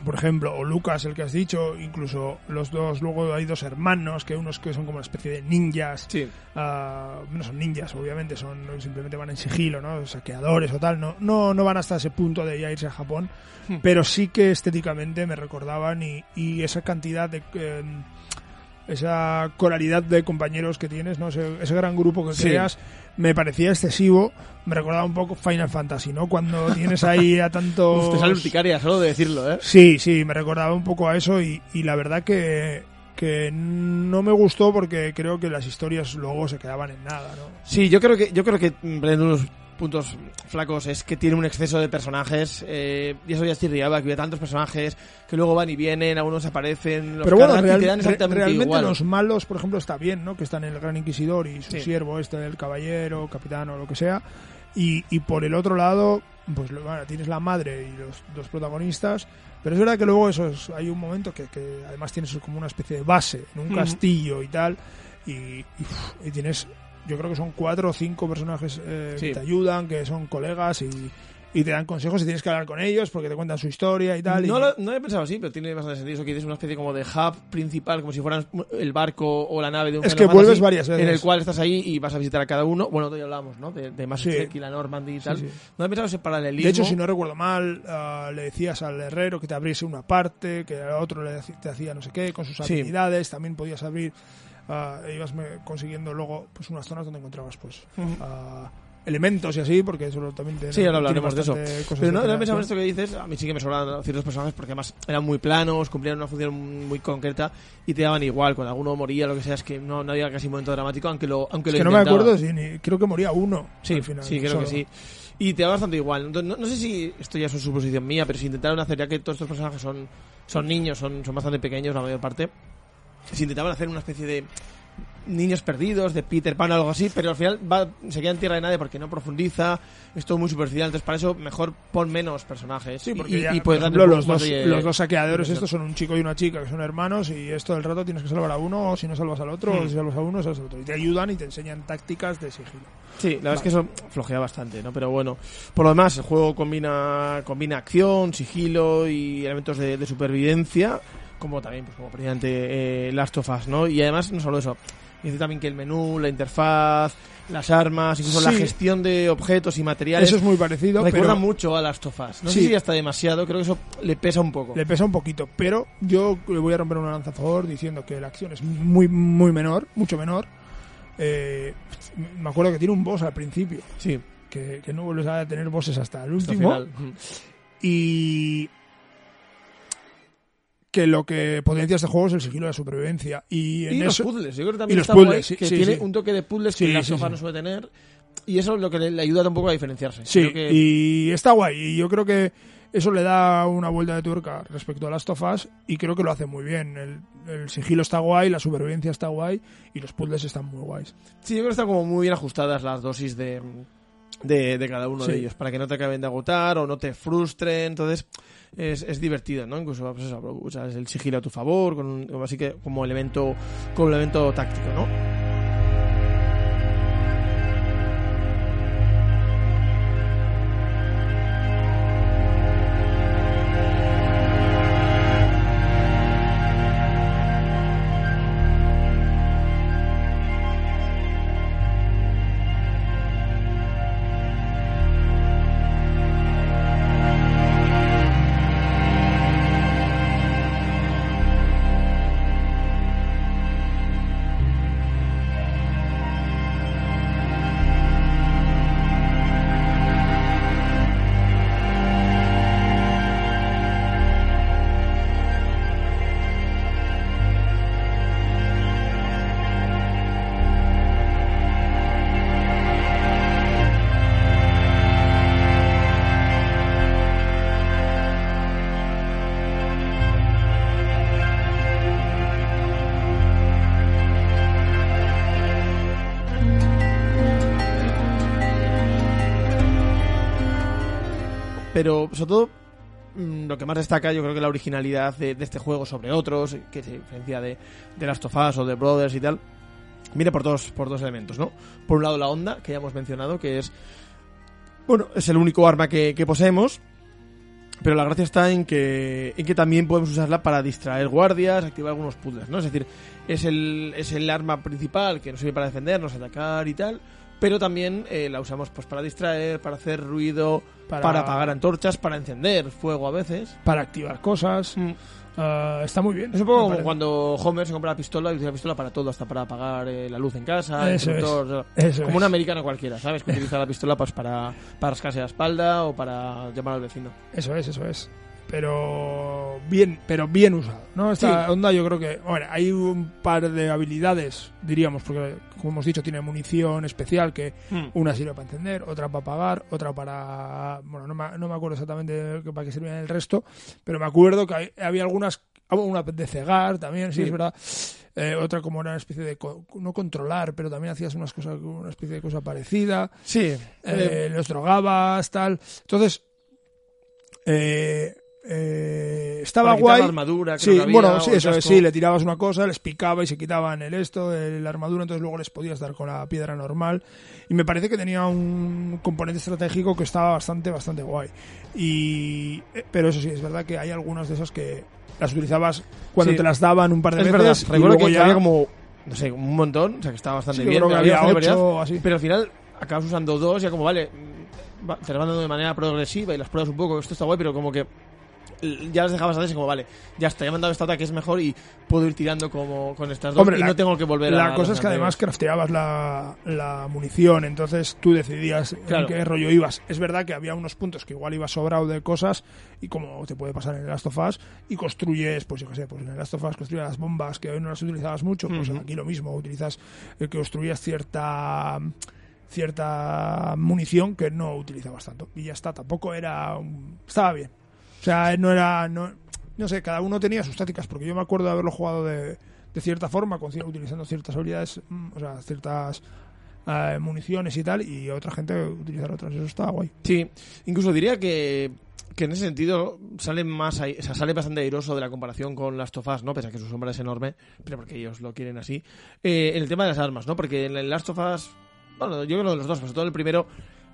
Por ejemplo, o Lucas, el que has dicho, incluso los dos, luego hay dos hermanos, que unos que son como una especie de ninjas,
Sí.
Ah, no son ninjas, obviamente, son simplemente van en sigilo, ¿no? Saqueadores o tal, no, no, no van hasta ese punto de ya irse a Japón,
Hmm.
pero sí que estéticamente me recordaban y, y esa cantidad de eh, esa coralidad de compañeros que tienes, ¿no? Ese, ese gran grupo que
Sí.
creas, me parecía excesivo, me recordaba un poco Final Fantasy, ¿no? Cuando tienes ahí a (laughs) tantos...
Uf, te sale urticaria solo de decirlo, ¿eh?
Sí, sí, me recordaba un poco a eso y, y la verdad que, que no me gustó porque creo que las historias luego se quedaban en nada, ¿no?
Sí, yo creo que, yo creo que mm, de los puntos flacos es que tiene un exceso de personajes eh, y eso ya chirriaba, que había tantos personajes que luego van y vienen, algunos aparecen, los
Pero bueno, real- realmente
igual.
los malos, por ejemplo, está bien, ¿no? Que están en el Gran Inquisidor y su
Sí.
siervo este del caballero, capitán o lo que sea. Y, y por el otro lado, pues bueno, tienes la madre y los dos protagonistas. Pero es verdad que luego eso es- hay un momento que, que además tienes como una especie de base en un
Ujú.
castillo y tal. Y, y tienes, yo creo que son cuatro o cinco personajes eh,
Sí.
que te ayudan, que son colegas y, y te dan consejos y tienes que hablar con ellos porque te cuentan su historia y tal. y-
No lo, no he pensado así, pero tiene bastante sentido eso que es una especie como de hub principal, como si fueran el barco o la nave de un
Es que vuelves varias veces.
En el cual estás ahí y vas a visitar a cada uno. Bueno, ya hablamos, ¿no? De, de Mass
Sí.
Effect y la Normandy y tal.
sí.
No he pensado ese paralelismo.
De hecho, si no recuerdo mal, ah, le decías al herrero que te abriese una parte, que al otro le te hacía no sé qué, con sus
Sí.
habilidades, también podías abrir, ah, ibas me- consiguiendo luego pues unas zonas donde encontrabas pues ah, elementos y así, porque eso también te,
Sí, ahora
tiene
hablaremos de eso. Pero no,
de
no esto que dices. A mí sí que me sobraban ciertos personajes porque además eran muy planos, cumplían una función muy concreta y te daban igual. Cuando alguno moría, lo que sea, es que no, no había casi momento dramático, aunque lo, aunque
Es
lo
que no me
intentaba.
acuerdo, si ni- creo que moría uno
Sí,
al final.
sí, creo
solo.
que sí. Y te da bastante igual. Entonces, no, no sé si esto ya es una suposición mía, pero si intentaron hacer, ya que todos estos personajes son, son niños, son, son bastante pequeños la mayor parte, si intentaban hacer una especie de niños perdidos, de Peter Pan o algo así, pero al final va, se queda en tierra de nadie porque no profundiza, es todo muy superficial, entonces para eso mejor pon menos personajes.
Sí, porque
y,
ya,
y
por ejemplo, los dos,
de-
los dos saqueadores estos son un chico y una chica que son hermanos y esto del rato tienes que salvar a uno o si no salvas al otro,
Hmm.
o si salvas a uno, salvas al otro. Y te ayudan y te enseñan tácticas de sigilo.
Sí, la verdad es que eso flojea bastante, ¿no? Pero bueno, por lo demás, el juego combina, combina acción, sigilo y elementos de, de supervivencia, como también, pues como precisamente eh, Last of Us, ¿no? Y además, no solo eso, dice también que el menú, la interfaz, las armas, incluso la gestión de objetos y materiales,
Eso es muy parecido,
recuerda
pero
mucho a Last of Us. No
Sí.
sé si hasta demasiado, creo que eso le pesa un poco.
le pesa un poquito. Pero yo le voy a romper una lanza a favor diciendo que la acción es muy, muy menor, mucho menor. Eh, me acuerdo que tiene un boss al principio,
Sí,
que, que no vuelves a tener bosses hasta el
hasta
último.
final.
Y que lo que potencia este juego es el sigilo de la supervivencia y en
Y los puzzles, yo creo que también
y los
está
puzzles,
guay,
sí,
que
sí,
tiene
sí.
un toque de puzzles que la
sí.
no suele tener. Y eso es lo que le, le ayuda un poco a diferenciarse.
sí
que-
y está guay y yo creo que eso le da una vuelta de tuerca respecto a Last of Us y creo que lo hace muy bien el, el sigilo está guay la supervivencia está guay y los puzzles están muy guays
Sí, yo creo que están como muy bien ajustadas las dosis de, de, de cada uno
Sí.
de ellos, para que no te acaben de agotar o no te frustren. Entonces, es, es divertido, ¿no? Incluso pues eso, usas el sigilo a tu favor, con un- así que como elemento, como elemento táctico, ¿no? Pero sobre todo mm, lo que más destaca yo creo que la originalidad de, este juego sobre otros, que se diferencia de, Last of Us o de Brothers y tal, viene por dos, por dos elementos, ¿no? Por un lado la onda, que ya hemos mencionado, que es, bueno, es el único arma que, que poseemos, pero la gracia está en que, en que también podemos usarla para distraer guardias, activar algunos puzzles, ¿no? Es decir, es el, es el arma principal que nos sirve para defendernos, atacar y tal, pero también eh, la usamos pues para distraer, para hacer ruido,
Para-
para, apagar antorchas, para encender fuego a veces.
para activar cosas.
Mm.
Ah, está muy bien.
Es un poco como cuando Homer se compra la pistola y utiliza la pistola para todo, hasta para apagar eh, la luz en casa, el
Eso es.
como
es.
un americano cualquiera, ¿sabes? Que (laughs) utiliza la pistola pues para, para rascarse la espalda o para llamar al vecino.
Eso es, eso es. Pero bien, pero bien usado, ¿no? Esta
Sí.
onda yo creo que, bueno, hay un par de habilidades, diríamos, porque como hemos dicho tiene munición especial que una sirve para encender, otra para apagar, otra para, bueno, no me, no me acuerdo exactamente para qué servían el resto, pero me acuerdo que hay- había algunas, una de cegar también, sí,
Sí.
es verdad. Eh, otra como era una especie de co- no controlar, pero también hacías unas cosas, una especie de cosa parecida.
Sí,
eh, los drogabas, tal. Entonces, eh, eh, estaba
para
guay.
la armadura, creo
Sí,
que había,
bueno, sí, eso sí, le tirabas una cosa, les picaba y se quitaban el esto, el- la armadura, entonces luego les podías dar con la piedra normal. Y me parece que tenía un componente estratégico que estaba bastante, bastante guay. Y, eh, pero eso sí, es verdad que hay algunas de esas que las utilizabas cuando
Sí.
te las daban un par de
Es
veces.
verdad, recuerdo
luego
que
ya
había como, no sé, un montón, o sea que estaba bastante
Sí,
bien.
creo que había ocho así.
Pero al final acabas usando dos, ya como, vale, va- te las van dando de manera progresiva y las pruebas un poco, esto está guay, pero como que ya las dejabas antes y como, vale, ya está, ya me han dado esta ataque, es mejor y puedo ir tirando como con estas dos
Hombre,
y
la-
no tengo que volver a
La cosa es que además crafteabas la, la munición, entonces tú decidías
Claro.
en qué rollo ibas. Es verdad que había unos puntos que igual ibas sobrado de cosas y como te puede pasar en el Last of Us y construyes, pues yo qué sé, pues en el Last of Us construías las bombas que hoy no las utilizabas mucho, pues aquí lo mismo, utilizas, eh, que construías cierta cierta munición que no utilizabas tanto y ya está, tampoco era un- estaba bien. O sea, no era no, no sé, cada uno tenía sus tácticas porque yo me acuerdo de haberlo jugado de, de cierta forma, con, utilizando ciertas habilidades, mm, o sea, ciertas eh, municiones y tal, y otra gente utilizar otras. Eso está guay.
Sí, incluso diría que, que en ese sentido sale más sale bastante airoso de la comparación con las Us, ¿no? Pese a que su sombra es enorme, pero porque ellos lo quieren así. Eh, el tema de las armas, ¿no? Porque en of Us, bueno, yo creo que los dos, sobre todo el primero,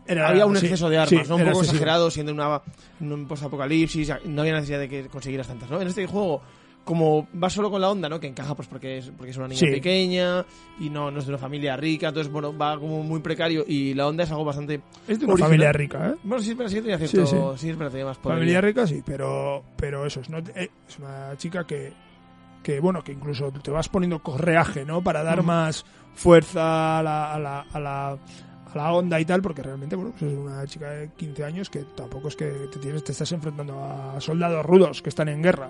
Era-
había un
sí,
exceso de armas,
sí,
¿no? Un poco
excesivo.
exagerado, siendo una, un post-apocalipsis, no había necesidad de que consiguieras tantas, ¿no? En este juego, como va solo con la onda, ¿no? Que encaja pues porque es, porque es una niña
Sí.
pequeña y no, no es de una familia rica, entonces, bueno, va como muy precario y la onda es algo bastante...
Es de una
original.
familia rica, ¿eh?
Bueno, sí, pero sí tenía cierto...
Sí,
Sí,
sí.
es verdad, tenía más poder.
Familia rica sí, pero, pero eso, es, no, eh, es una chica que, que, bueno, que incluso te vas poniendo correaje, ¿no? Para dar más fuerza a la, a la, a la, a la onda y tal, porque realmente, bueno, pues es una chica de 15 años que tampoco es que te, tienes, te estás enfrentando a soldados rudos que están en guerra.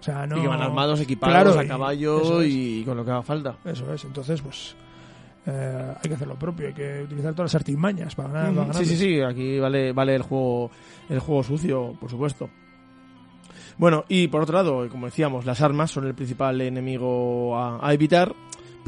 O sea, no...
Y que van armados, equipados,
Claro,
a caballo
es.
y con lo que haga falta.
Eso es, entonces, pues... eh, hay que hacer lo propio, hay que utilizar todas las artimañas para ganar. para
Sí, sí, sí, aquí vale, vale el juego el juego sucio, por supuesto. Bueno, y por otro lado, como decíamos, las armas son el principal enemigo a, a evitar.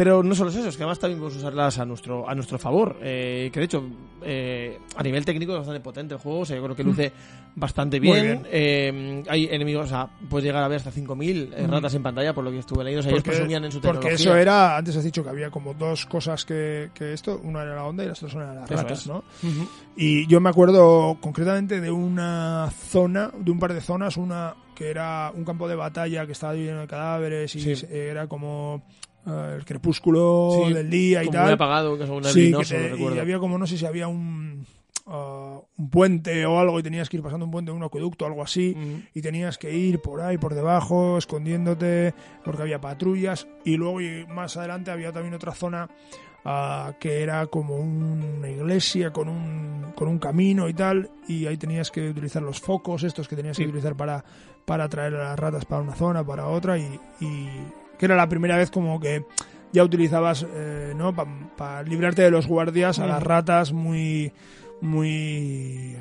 Pero no solo es eso, es que además también podemos usarlas a nuestro, a nuestro favor. Eh, que de hecho, eh, a nivel técnico es bastante potente el juego. O sea, yo creo que luce bastante bien.
bien.
Eh, hay enemigos, o sea, puedes llegar a ver hasta 5.000 eh,
Mm.
ratas en pantalla, por lo que estuve leyendo. O sea, ellos presumían en su tecnología.
porque eso era, antes has dicho que había como dos cosas que, que esto, una era la onda y las otras eran las
Eso
ratas,
es.
¿no?
Ujú.
Y yo me acuerdo concretamente de una zona, de un par de zonas, una que era un campo de batalla que estaba lleno de cadáveres y
Sí.
era como el crepúsculo
Sí,
del día y
Como
tal.
muy apagado, que es un
Sí, que te- y había como, no sé si había un, ah, un puente o algo y tenías que ir pasando un puente, un acueducto o algo así y tenías que ir por ahí, por debajo, escondiéndote porque había patrullas y luego y más adelante había también otra zona ah, que era como una iglesia con un, con un camino y tal y ahí tenías que utilizar los focos estos que tenías
Sí.
que utilizar para, para atraer a las ratas para una zona, para otra y, y que era la primera vez como que ya utilizabas, eh, ¿no? Para librarte de los guardias a
Mm.
las ratas muy, muy... eh,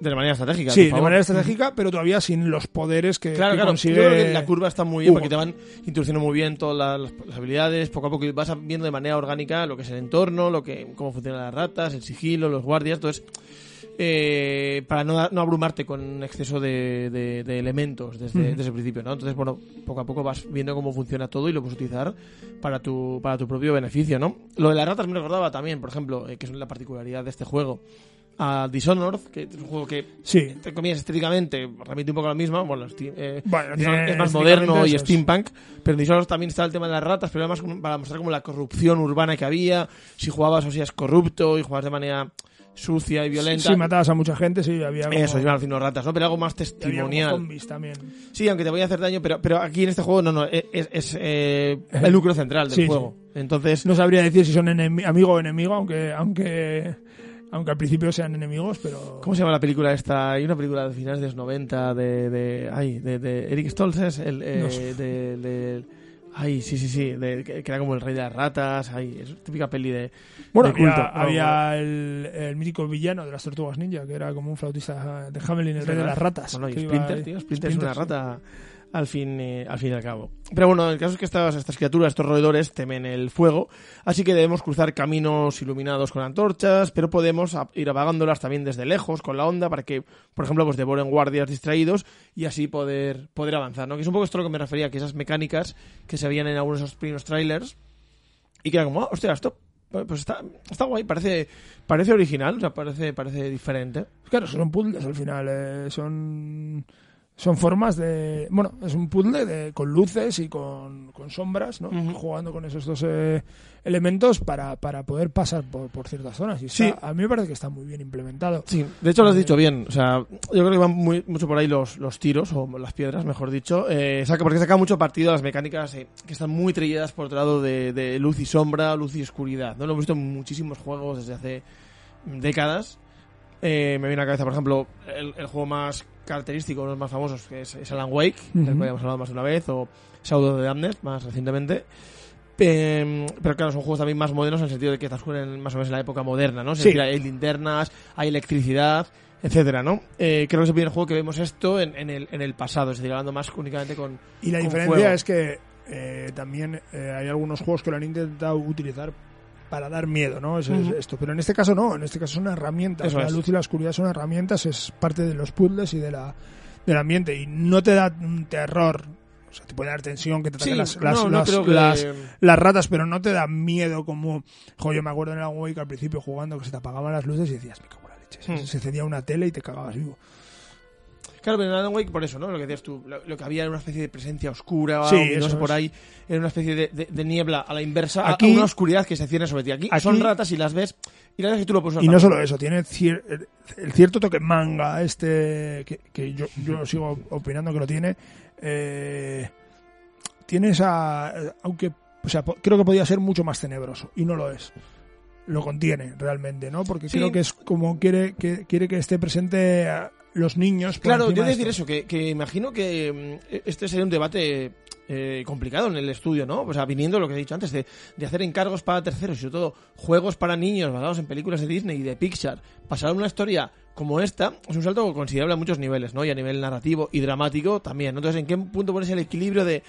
De manera estratégica.
Sí, de manera estratégica, pero todavía sin los poderes que,
Claro,
que
claro.
consigue.
Yo creo que la curva está muy bien
Hugo.
porque te van introduciendo muy bien todas las, las- las habilidades. Poco a poco vas viendo de manera orgánica lo que es el entorno, lo que cómo funcionan las ratas, el sigilo, los guardias. Entonces, eh, para no, no abrumarte con exceso de, de- de elementos desde, desde el principio, ¿no? Entonces, bueno, poco a poco vas viendo cómo funciona todo y lo puedes utilizar para tu, para tu propio beneficio, ¿no? Lo de las ratas me recordaba también, por ejemplo, eh, que es la particularidad de este juego, a Dishonored, que es un juego que,
Sí.
entre comillas, estéticamente remite un poco a lo mismo, bueno, Steam- eh,
Bueno,
es más moderno y
es.
steampunk, pero en Dishonored también está el tema de las ratas, pero además para mostrar como la corrupción urbana que había, si jugabas o si eras corrupto y jugabas de manera sucia y violenta.
Si matabas a mucha gente, sí, había como,
Eso, iban haciendo ratas, ¿no? Pero algo más
y había
testimonial.
zombies también.
Sí, aunque te voy a hacer daño, pero, pero aquí en este juego no, no, es, es, eh, el núcleo central del
Sí,
juego. Entonces,
No sabría decir si son amigo o enemigo, aunque, aunque, aunque al principio sean enemigos, pero...
¿cómo se llama la película esta? Hay una película de finales de los 90 de, de, ay, de, de Eric Stoltz, ¿es? El, eh,
No sé.
de, de- ay, sí, sí, sí, de- que era como el rey de las ratas, ay, es típica peli de,
Bueno,
de culto.
había, el, el mítico villano de las Tortugas Ninja, que era como un flautista de Hamelin, el rey de las ratas.
Bueno, y
iba
Splinter, tío, Splinter es una
sí.
rata al fin, eh, al fin y al cabo. Pero bueno, el caso es que estas, criaturas, estos roedores, temen el fuego, así que debemos cruzar caminos iluminados con antorchas, pero podemos ir apagándolas también desde lejos con la onda para que, por ejemplo, pues devoren guardias distraídos y así poder, poder avanzar, ¿no? Que es un poco esto a lo que me refería, que esas mecánicas que se veían en algunos de esos primeros trailers y que era como, ah, hostia, esto pues está, está guay, parece, parece original, o sea, parece, parece diferente.
Claro, son puzzles al final, eh, son son formas de bueno es un puzzle de, con luces y con, con sombras no jugando con esos dos eh, elementos para, para poder pasar por, por ciertas zonas y está-
Sí.
a mí me parece que está muy bien implementado
Sí, de hecho lo has dicho bien. O sea, yo creo que van muy, mucho por ahí los, los tiros, o las piedras, mejor dicho. Eh, saca, porque saca mucho partido a las mecánicas eh, que están muy trilladas por otro lado de, de luz y sombra, luz y oscuridad. ¿no? Lo hemos visto en muchísimos juegos desde hace décadas. Eh, me viene a la cabeza, por ejemplo, el, el juego más característico, uno de los más famosos, que es, es Alan Wake, del
Ujú.
cual hemos hablado más de una vez, o Shadow of the Damned, más recientemente. Eh, pero claro, son juegos también más modernos en el sentido de que transcurren más o menos en la época moderna, ¿no? Es
Sí.
decir, hay linternas, hay electricidad, etcétera, ¿no? Eh, creo que es el primer juego que vemos esto en, en el, en el pasado, es decir, hablando más únicamente con...
y la
con
diferencia
fuego.
es que eh, también eh, hay algunos juegos que lo han intentado utilizar para dar miedo, ¿no? Eso es esto. Pero en este caso no, en este caso son herramientas.
Eso
la
es.
luz y la oscuridad son herramientas, es parte de los puzzles y de la, del ambiente. Y no te da un terror. O sea, te puede dar tensión que te ataquen las, las,
no, no
las-
creo que-
las- las ratas, pero no te da miedo como... Jo, yo me acuerdo en el Wake al principio jugando que se te apagaban las luces y decías, me cago en la leche. Se-
Hmm.
Se cedía una tele y te cagabas vivo.
Claro, pero en Alan Wake, por eso, ¿no? Lo que decías tú, lo, lo que había era una especie de presencia oscura,
Sí,
ominosa
eso
por ahí, era una especie de, de- de niebla a la inversa,
Aquí-
a una oscuridad que se cierne sobre ti. Aquí,
Aquí-
son ratas y las ves, y las ves y tú lo puedes
Y no solo eso, tiene cier- el, el cierto toque manga este que, que yo, yo sigo opinando que lo tiene. eh, tiene esa... Aunque, o sea, creo que podía ser mucho más tenebroso y no lo es. Lo contiene realmente, ¿no? Porque
Sí.
creo que es como quiere que quiere que esté presente a los niños. por
Claro, yo de decir
esto.
eso, que, que imagino que mm, este sería un debate eh, complicado en el estudio, ¿no? O sea, viniendo lo que he dicho antes, de, de hacer encargos para terceros y sobre todo juegos para niños basados en películas de Disney y de Pixar, pasar una historia como esta es un salto considerable a muchos niveles, ¿no? Y a nivel narrativo y dramático también, ¿no? Entonces, ¿en qué punto pones el equilibrio de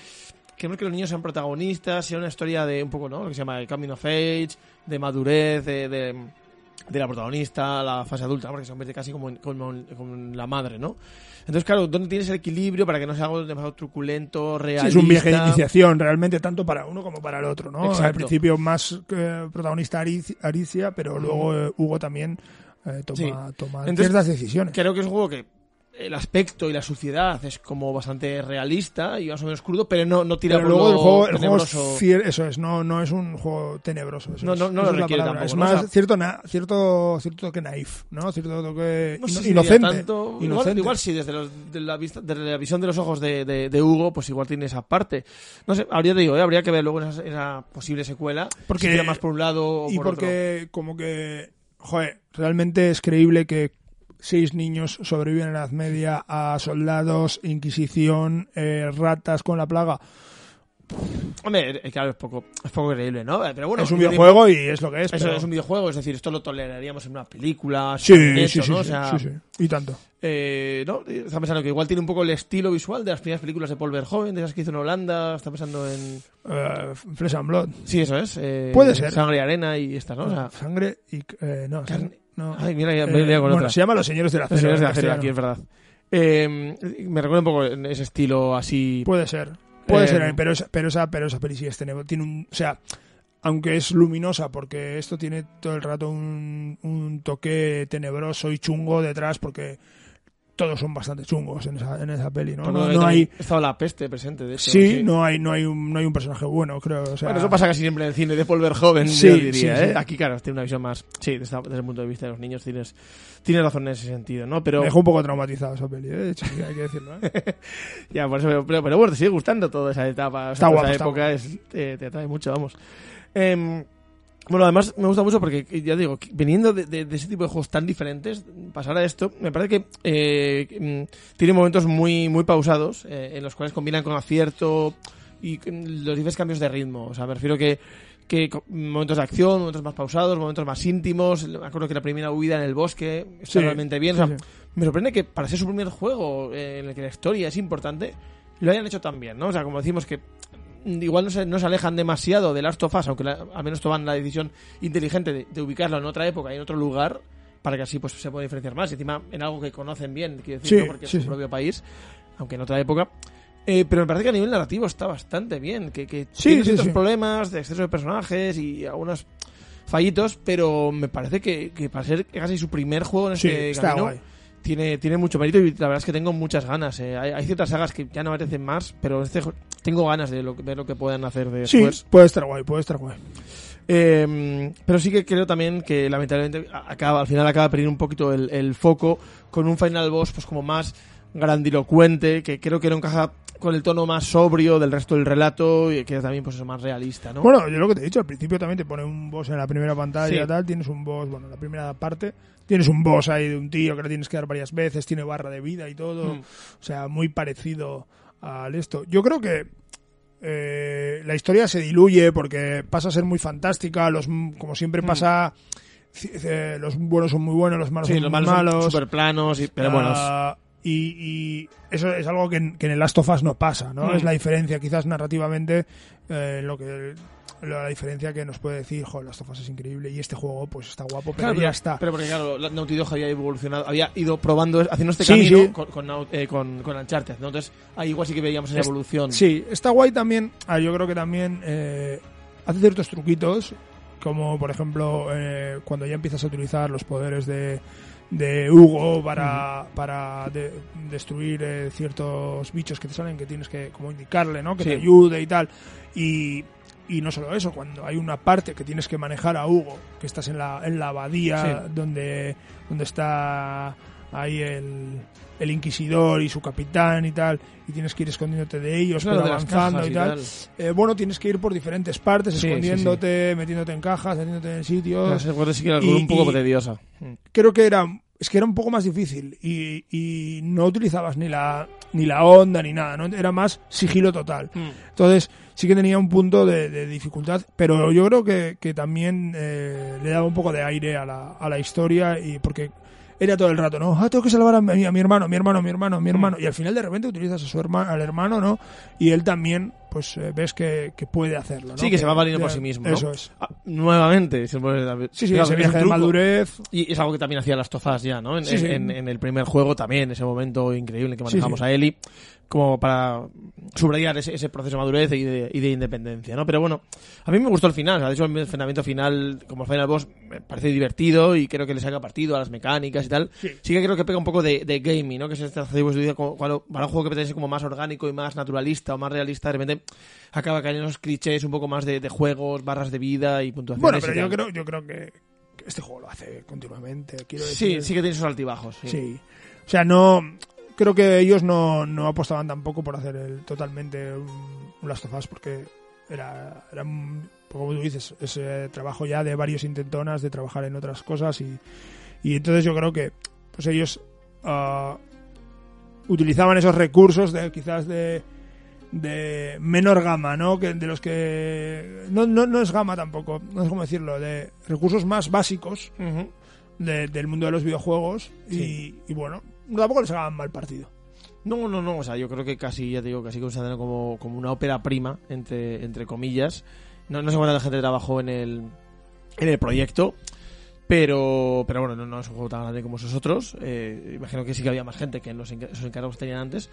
queremos que los niños sean protagonistas, sea una historia de un poco, ¿no? Lo que se llama el coming of age, de madurez, de, de, de la protagonista, la fase adulta, porque se convierte casi como en, como en- como en la madre, ¿no? Entonces, claro, ¿dónde tienes el equilibrio para que no sea algo demasiado truculento,
Sí,
realista?
es un viaje de iniciación realmente tanto para uno como para el otro, ¿no?
Exacto.
Al principio más eh, protagonista Aric- Aricia, pero luego eh, Hugo también eh, toma,
Sí.
toma
Entonces,
ciertas decisiones.
Creo que es un juego que el aspecto y la suciedad es como bastante realista y más o menos crudo, pero no, no tira
Pero
por
luego el juego, el juego es fiel- eso es, no, no es un juego tenebroso. eso
No, no, no
esa
lo requiere tampoco,
Es
¿no?
más
O sea-
cierto, na- cierto, cierto toque naif, ¿no? Cierto toque
No sé si
inocente.
tanto. Igual,
inocente.
igual sí, desde, los- de la vista, desde la visión de los ojos de, de- de Hugo, pues igual tiene esa parte. No sé, habría, te digo, ¿eh? habría que ver luego esa, esa posible secuela.
Porque-
si tira más por un lado o
y
por otro.
porque como que, joder, realmente es creíble que seis niños sobreviven en la Edad Media a soldados, inquisición, eh, ratas con la plaga.
Hombre, eh, claro, es poco, es poco creíble, ¿no? Eh, Pero bueno,
es un videojuego y es lo que es.
Eso
pero-
es un videojuego, es decir, esto lo toleraríamos en una película.
Sí, sí,
hecho,
sí,
¿no?
sí,
O sea,
sí, sí. Y tanto.
eh, ¿no? Está pensando que igual tiene un poco el estilo visual de las primeras películas de Paul Verhoeven, de esas que hizo en Holanda. Está pensando en.
Eh, Flesh and Blood.
Sí, eso es. eh,
Puede ser.
Sangre y arena y estas, ¿no? O sea,
Sangre y... eh, no,
Carne-
no.
Ay, mira, ya me
Eh,
con
bueno,
otra.
se llama Los Señores del Acero.
Los señores de acero,
castellano.
aquí es verdad. Eh, me recuerda un poco ese estilo así.
Puede ser. Puede
Eh,
ser, pero, esa, pero, esa, pero esa peli sí es tenebrosa. Tiene un... O sea, aunque es luminosa, porque esto tiene todo el rato un, un toque tenebroso y chungo detrás, porque todos son bastante chungos en esa, en esa peli, ¿no? No, no hay...
Estaba la peste presente, de hecho.
Sí, no hay, no hay un, no hay un personaje bueno, creo. O sea,
Bueno, eso pasa casi siempre en el cine de Paul Verhoeven,
Sí,
yo diría,
sí,
¿eh? Aquí, claro, tiene una visión más... Sí, desde, desde el punto de vista de los niños tienes, tienes razón en ese sentido, ¿no? Pero...
Me dejó un poco traumatizado esa peli, ¿eh? De hecho, hay que decirlo, ¿eh? (laughs)
Ya, por eso, pero, pero, pero bueno, te sigue gustando toda esa etapa, o sea,
Está
toda
guapo,
esa
está
época es, te, te atrae mucho, vamos. Em, bueno, además me gusta mucho porque, ya digo, viniendo de, de- de ese tipo de juegos tan diferentes, pasar a esto, me parece que eh, mm, tiene momentos muy, muy pausados, eh, en los cuales combinan con acierto y con los diferentes cambios de ritmo. O sea, me refiero que, que momentos de acción, momentos más pausados, momentos más íntimos. Me acuerdo que la primera huida en el bosque está
Sí,
realmente bien. o sea,
sí.
me sorprende que para ser su primer juego eh, en el que la historia es importante, lo hayan hecho tan bien, ¿no? O sea, como decimos que mm, igual no se, no se alejan demasiado de Last of Us, aunque la- al menos toman la decisión inteligente de, de ubicarlo en otra época y en otro lugar, para que así pues se pueda diferenciar más. Y encima en algo que conocen bien, quiero decir,
Sí,
¿no? porque
sí,
es su propio país, aunque en otra época. Eh, pero me parece que a nivel narrativo está bastante bien, que, que
Sí,
tiene ciertos problemas de exceso de personajes y algunos fallitos, pero me parece que, que para ser casi su primer juego en este
está
camino,
guay.
Tiene, tiene mucho mérito y la verdad es que tengo muchas ganas. eh. Hay, hay ciertas sagas que ya no merecen más, pero este tengo ganas de lo, ver lo que puedan hacer
Sí,
después.
puede estar guay, puede estar guay.
Eh, pero sí que creo también que lamentablemente acaba, al final acaba perdiendo un poquito el, el foco con un final boss pues como más grandilocuente, que creo que no encaja con el tono más sobrio del resto del relato y que también pues es más realista, ¿no?
Bueno, yo lo que te he dicho, al principio también te pone un boss en la primera pantalla
Sí.
y tal, tienes un boss, bueno, en la primera parte, tienes un boss ahí de un tío que le tienes que dar varias veces, tiene barra de vida y todo,
Mm.
o sea, muy parecido al esto. Yo creo que eh, la historia se diluye porque pasa a ser muy fantástica, los como siempre
Mm.
pasa, eh, los buenos son muy buenos, los malos
sí,
son
los
muy
malos,
malos.
son super planos, y, pero
Ah, y, y eso es algo que en, que en el Last of Us no pasa, ¿no?
Mm.
Es la diferencia, quizás narrativamente, eh, lo que la diferencia que nos puede decir, joder, Last of Us es increíble y este juego pues está guapo, pero
Claro,
ya está.
Pero porque, claro, la- Naughty Dog había evolucionado, había ido probando, haciendo este
Sí,
camino
sí.
Con, con, eh, con, con Uncharted, ¿no? Entonces, ahí igual sí que veíamos esa
Es-
evolución.
Sí, está guay también. ah, yo creo que también eh, hace ciertos truquitos, como por ejemplo eh, cuando ya empiezas a utilizar los poderes de, de Hugo para, para de- destruir eh, ciertos bichos que te salen, que tienes que como indicarle, ¿no? Que
Sí.
te ayude y tal. Y, y no solo eso, cuando hay una parte que tienes que manejar a Hugo, que estás en la, en la abadía
Sí.
donde, donde está ahí el, el inquisidor y su capitán y tal, y tienes que ir escondiéndote de ellos,
Claro,
pero
de las
avanzando y
y
tal. Eh, bueno, tienes que ir por diferentes partes,
Sí, sí,
escondiéndote, metiéndote en cajas, metiéndote en sitios.
Parte sí que era un poco tediosa.
Creo que era es que era un poco más difícil y, y no utilizabas ni la ni la onda ni nada, ¿no? Era más sigilo total. Entonces sí que tenía un punto de, de dificultad, pero yo creo que, que también eh, le daba un poco de aire a la, a la historia y porque era todo el rato, ¿no? Ah, tengo que salvar a mi, a mi hermano, mi hermano, mi hermano, mi hermano. Y al final de repente utilizas a su hermano, al hermano, ¿no? Y él también, pues eh, ves que, que puede hacerlo, ¿no?
Sí, que se va valiendo por sí mismo, ¿no?
Eso es.
Ah, nuevamente. se puede
Sí, sí,
Claro,
ese
es
viaje de madurez.
Y es algo que también hacía las tofas ya, ¿no? En,
Sí, sí.
en- en el primer juego también, ese momento increíble que manejamos
sí.
a Eli, como para subrayar ese, ese proceso de madurez y de, y de independencia, ¿no? Pero bueno, a mí me gustó el final, de hecho el enfrentamiento final, como el Final Boss, me parece divertido y creo que le saca partido a las mecánicas y tal.
Sí.
que creo que pega un poco de, de gaming, ¿no? Que es este para un juego que pretende ser como más orgánico y más naturalista o más realista, de repente acaba cayendo en esos clichés un poco más de, de juegos, barras de vida y puntuaciones.
Bueno, pero yo creo, yo creo que, que este juego lo hace continuamente. Quiero
Sí,
decir,
sí que tiene esos altibajos. Sí.
Sí. O sea, no. Creo que ellos no, no apostaban tampoco por hacer el, totalmente un, un Last of Us porque era, era un- como tú dices, ese trabajo ya de varios intentonas de trabajar en otras cosas y, y entonces yo creo que pues ellos ah, utilizaban esos recursos de quizás de de menor gama, ¿no? Que de los que no, no, no es gama tampoco, no es como decirlo, de recursos más básicos de- del mundo de los videojuegos y,
Sí.
y bueno, tampoco les hagan mal partido.
No, no, no, o sea, yo creo que casi, ya te digo, casi consideran como, como una ópera prima, entre, entre comillas. No, no sé cuánta gente trabajó en el, en el proyecto, pero, pero bueno, no, no es un juego tan grande como esos otros. Eh, imagino que sí que había más gente que los enca- esos encargos tenían antes,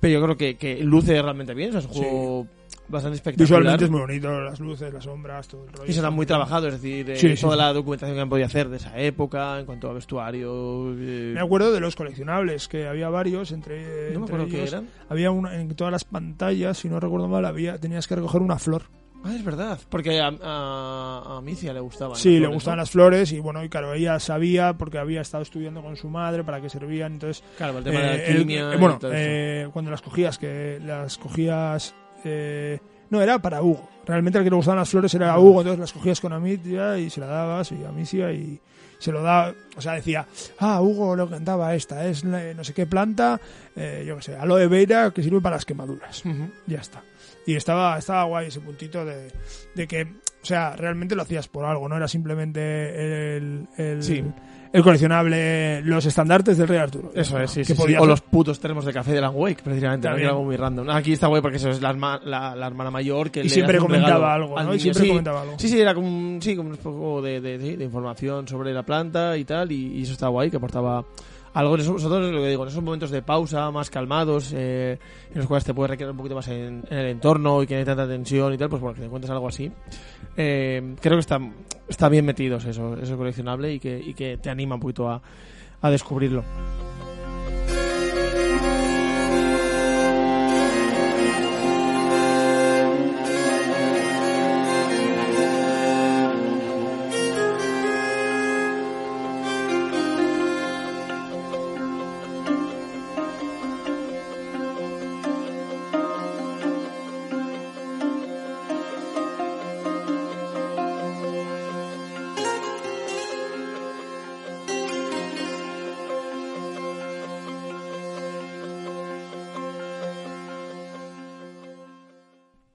pero yo creo que, que luce realmente bien, o sea, es un
Sí.
juego bastante espectacular.
Visualmente es muy bonito, las luces, las sombras, todo el rollo.
Y será muy trabajado, es decir, eh,
Sí,
toda
sí.
la documentación que han podido hacer de esa época, en cuanto a vestuario. eh,
Me acuerdo de los coleccionables, que había varios, entre,
no me acuerdo qué eran.
Había una, en todas las pantallas, si no recuerdo mal, había, tenías que recoger una flor.
Ah, es verdad, porque a, a, a Micia le gustaban.
Sí,
las
le
flores,
gustaban
¿no?
las flores y bueno, y claro, ella sabía porque había estado estudiando con su madre para qué servían, entonces
Claro, el tema de la
eh, el-
alquimia.
eh, bueno, eh, cuando las cogías, que las cogías eh, no, era para Hugo. Realmente el que le gustaban las flores era Hugo, entonces las cogías con Amicia y se la dabas y a Amicia y se lo daba, o sea, decía, ah, Hugo lo cantaba esta, es la- no sé qué planta, eh, yo qué sé, aloe vera que sirve para las quemaduras. Ya está. Y estaba, estaba guay ese puntito de, de que, o sea, realmente lo hacías por algo, no era simplemente el, el,
Sí.
el coleccionable, los estandartes del Rey Arturo.
Eso es, sí, sí, sí. O los putos termos de café de Alan Wake, precisamente, ¿no? algo muy random. Aquí está guay porque eso es la, herma- la, la hermana mayor que
Y
le
siempre comentaba algo,
al
¿no? Y siempre
sí,
comentaba algo.
Sí, sí, era como un, sí, como un poco de, de, de- de información sobre la planta y tal, y, y eso está guay, que aportaba algo. En esos, lo que digo, en esos momentos de pausa, más calmados, eh, en los cuales te puedes recrear un poquito más en, el entorno y que no hay tanta tensión y tal, pues bueno, que te encuentres algo así. Eh, creo que está, está bien metidos eso, eso coleccionable y que, y que te anima un poquito a, a descubrirlo.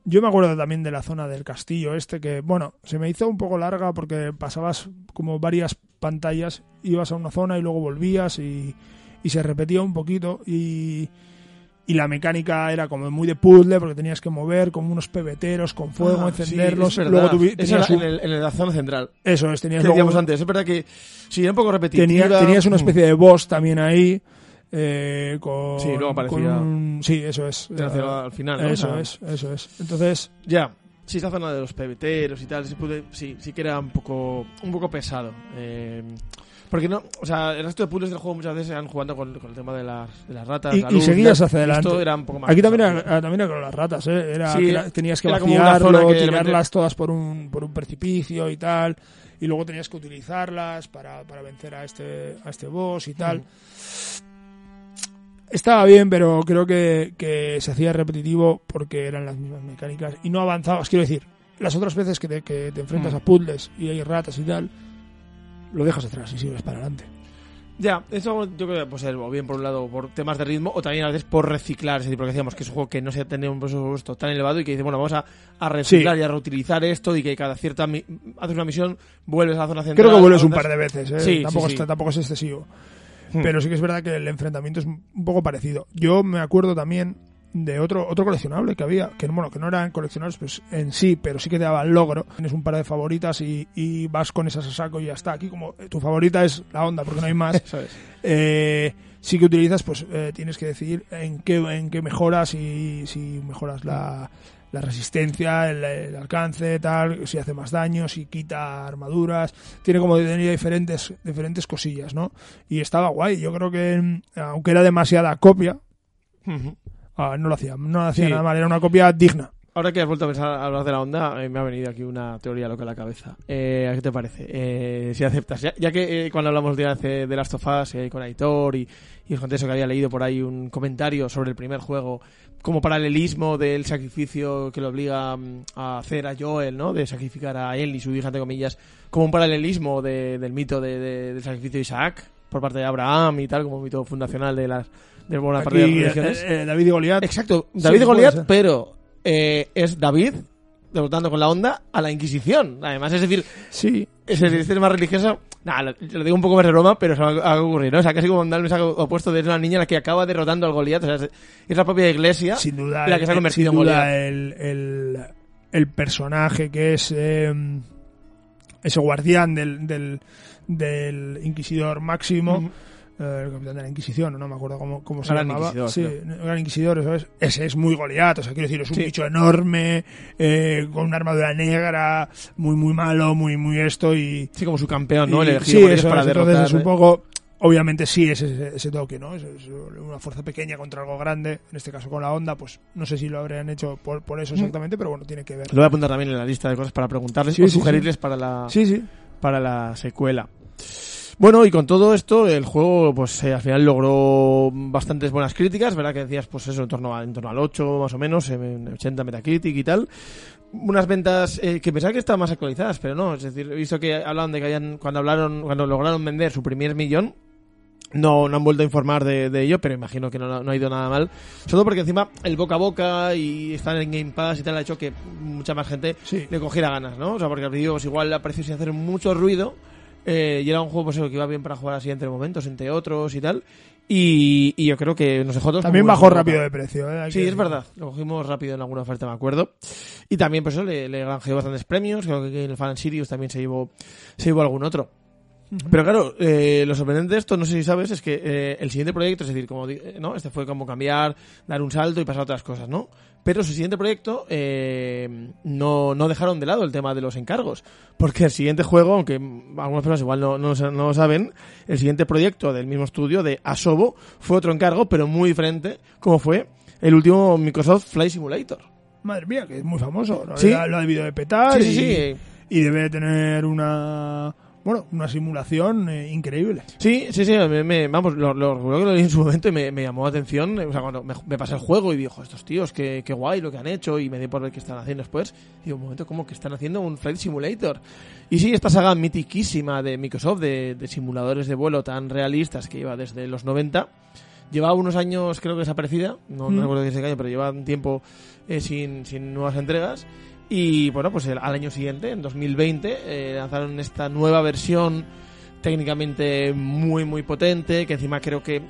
Yo me acuerdo también de la zona del castillo este que, bueno, se me hizo un poco larga porque pasabas como varias pantallas, ibas a una zona y luego volvías y, y se repetía un poquito y, y la mecánica era como muy de puzzle porque tenías que mover como unos pebeteros con fuego,
Ah, sí,
encenderlos,
es verdad.
luego tuvi- tenías un-
en, el- en la zona central.
eso es, tenías
que
luego-
decíamos antes. Es verdad que sí, era un poco repetitiva.
tenía- tenías una especie de boss también ahí eh, con,
Sí, luego aparecía-
con un- sí, eso es.
Era hacia- al final, ¿no?
Eso
O sea,
es, eso es. Entonces,
Ya. Sí, esa zona de los pebeteros y tal, sí, sí, que era un poco, un poco pesado. Eh, porque no, o sea, el resto de puzzles del juego muchas veces eran jugando con, con el tema de las, de las ratas.
Y-
la
y
luz,
seguías hacia adelante.
Esto era un poco más
Aquí también era, también era con las ratas, ¿eh? Era,
Sí,
que tenías que vaciarlo, tirarlas todas por un, por un precipicio y tal. Y luego tenías que utilizarlas para, para vencer a este, a este boss y tal. Estaba bien, pero creo que, que se hacía repetitivo porque eran las mismas mecánicas y no avanzabas. Quiero decir, las otras veces que te, que te enfrentas
Mm.
a puzzles y hay ratas y tal, lo dejas atrás y sigues para adelante.
Ya, eso yo creo que puede ser o bien por un lado por temas de ritmo o también a veces por reciclar, es decir, porque decíamos que es un juego que no se ha tenido un presupuesto tan elevado y que dice, bueno, vamos a, a reciclar
Sí.
y a reutilizar esto y que cada cierta haces una misión, vuelves a la zona central.
Creo que vuelves un par de veces, ¿eh?
Sí,
tampoco,
sí, sí.
está- tampoco es excesivo.
Hmm.
Pero sí que es verdad que el enfrentamiento es un poco parecido. Yo me acuerdo también de otro otro coleccionable que había, que bueno, que no eran coleccionables pues, en sí, pero sí que te daban logro. Tienes un par de favoritas y, y vas con esas a saco y ya está. Aquí como eh, tu favorita es la onda, porque no hay más. (laughs) Eh, sí que utilizas, pues eh, tienes que decidir en qué, en qué mejoras y si mejoras la, la resistencia, el, el alcance, tal, si hace más daño, si quita armaduras. Tiene como tenía diferentes, diferentes cosillas, ¿no? Y estaba guay. Yo creo que, aunque era demasiada copia, no lo hacía, no lo hacía
Sí.
nada mal. Era una copia digna.
Ahora que has vuelto a pensar a hablar de la onda, eh, me ha venido aquí una teoría loca a la cabeza. Eh, ¿a ¿Qué te parece? Eh, si aceptas. Ya, ya que eh, cuando hablamos de, hace- de Last of Us eh, con Aitor y, y os conté eso que había leído por ahí un comentario sobre el primer juego como paralelismo del sacrificio que le obliga mm, a hacer a Joel, ¿no? De sacrificar a él y su hija, entre comillas, como un paralelismo de- del mito de- de- del sacrificio de Isaac. por parte de Abraham y tal, como mito fundacional de las de buena
Aquí,
de las religiones.
eh, David y Goliat.
Exacto,
Sí,
David y
puede
Goliat, pero eh, es David derrotando con la onda a la Inquisición. Además, es decir,
Sí.
es el sistema más religioso. Nada, lo, lo digo un poco más de broma, pero eso va a ocurrir, ¿no? O sea, casi como darle un saco opuesto de una niña la que acaba derrotando al Goliat. O sea, es, la propia iglesia
Sin duda,
la que se ha
el-
convertido
sin
en
duda el, el, el personaje que es eh, ese guardián del, del, del Inquisidor Máximo, el capitán de la Inquisición, no me acuerdo cómo, cómo se
Gran
llamaba.
Inquisidor,
sí,
creo.
Gran Inquisidor, eso es. Ese es muy Goliat, o sea, quiero decir, es un
Sí.
bicho enorme, eh, con una armadura negra, muy, muy malo, muy, muy esto y...
Sí, como su campeón, ¿no?
y-
El elegido
sí,
por
eso
para derrotar.
entonces es un
¿eh?
poco... Obviamente sí es ese, ese toque, ¿no? Es, es una fuerza pequeña contra algo grande, en este caso con la onda, pues no sé si lo habrían hecho por, por eso exactamente, pero bueno, tiene que ver.
Lo voy a apuntar también en la lista de cosas para preguntarles
Sí,
o
sí,
sugerirles para la
Sí, sí.
para la secuela. Bueno, y con todo esto, el juego, pues eh, al final logró bastantes buenas críticas, ¿verdad? Que decías, pues eso, en torno, a- en torno al 8, más o menos, en 80 Metacritic y tal. Unas ventas eh, que pensaba que estaban más actualizadas, pero no. Es decir, he visto que hablaban de que hayan, cuando hablaron, cuando lograron vender su primer millón, no, no han vuelto a informar de, de ello, pero imagino que no, no ha ido nada mal. Sobre todo porque encima el boca a boca y estar en Game Pass y tal ha hecho que mucha más gente
Sí.
le cogiera ganas, ¿no? O sea, porque al principio pues, igual apareció sin hacer mucho ruido eh, y era un juego pues, eso, que iba bien para jugar así entre momentos, entre otros y tal. Y, y yo creo que nos dejó todos
También bajó rápido de precio, ¿eh? Hay
Sí,
que
es verdad. Lo cogimos rápido en alguna oferta, me acuerdo. Y también, pues eso, le, le granjeó bastantes premios. Creo que en el Fan Sirius también se llevó, se llevó algún otro. Pero claro, eh, lo sorprendente de esto, no sé si sabes, es que eh, el siguiente proyecto, es decir, como eh, no, este fue como cambiar, dar un salto y pasar a otras cosas, ¿no? Pero su siguiente proyecto eh, no, no dejaron de lado el tema de los encargos, porque el siguiente juego, aunque algunas personas igual no, no, no lo saben, el siguiente proyecto del mismo estudio de Asobo fue otro encargo, pero muy diferente, como fue el último Microsoft Flight Simulator.
Madre mía, que es muy famoso. ¿no?
Sí.
Lo, ha debido de petar
Sí,
y,
sí, sí.
y debe de tener una... Bueno, una simulación eh, increíble.
Sí, sí, sí, me, me- vamos, lo, lo recuerdo que lo leí en su (laughs) momento y me, me llamó la atención, o sea, cuando me, me pasé el juego y dijo, estos tíos, qué, qué guay lo que han hecho y me di por ver qué están haciendo después, y digo, un momento, como que están haciendo un Flight Simulator? Y sí, esta saga mitiquísima de Microsoft, de, de simuladores de vuelo tan realistas que lleva desde los 90, llevaba unos años creo que desaparecida, no, no
Mm.
recuerdo qué año, pero lleva un tiempo eh, sin, sin nuevas entregas. Y bueno, pues el- al año siguiente, en 2020, eh, lanzaron esta nueva versión técnicamente muy muy potente, que encima creo que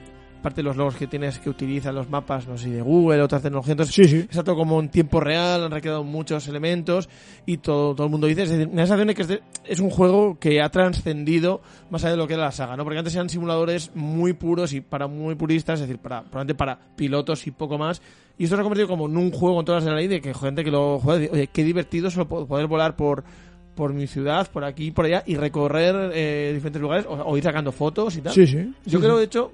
parte de los logos que tienes que utilizan los mapas, no sé de Google, otras tecnologías, entonces
Sí, sí.
está todo como en tiempo real, han recreado muchos elementos y todo, todo el mundo dice, es decir, me da la sensación de que es, de- es un juego que ha trascendido más allá de lo que era la saga, ¿no? Porque antes eran simuladores muy puros y para muy puristas, es decir, para, probablemente para pilotos y poco más. Y esto se ha convertido como en un juego con todas las de la ley de que gente que lo juega dice, oye, qué divertido solo po- poder volar por por mi ciudad, por aquí por allá y recorrer eh, diferentes lugares o, o ir sacando fotos y tal.
Sí, sí.
Yo
Sí,
creo,
sí.
de hecho,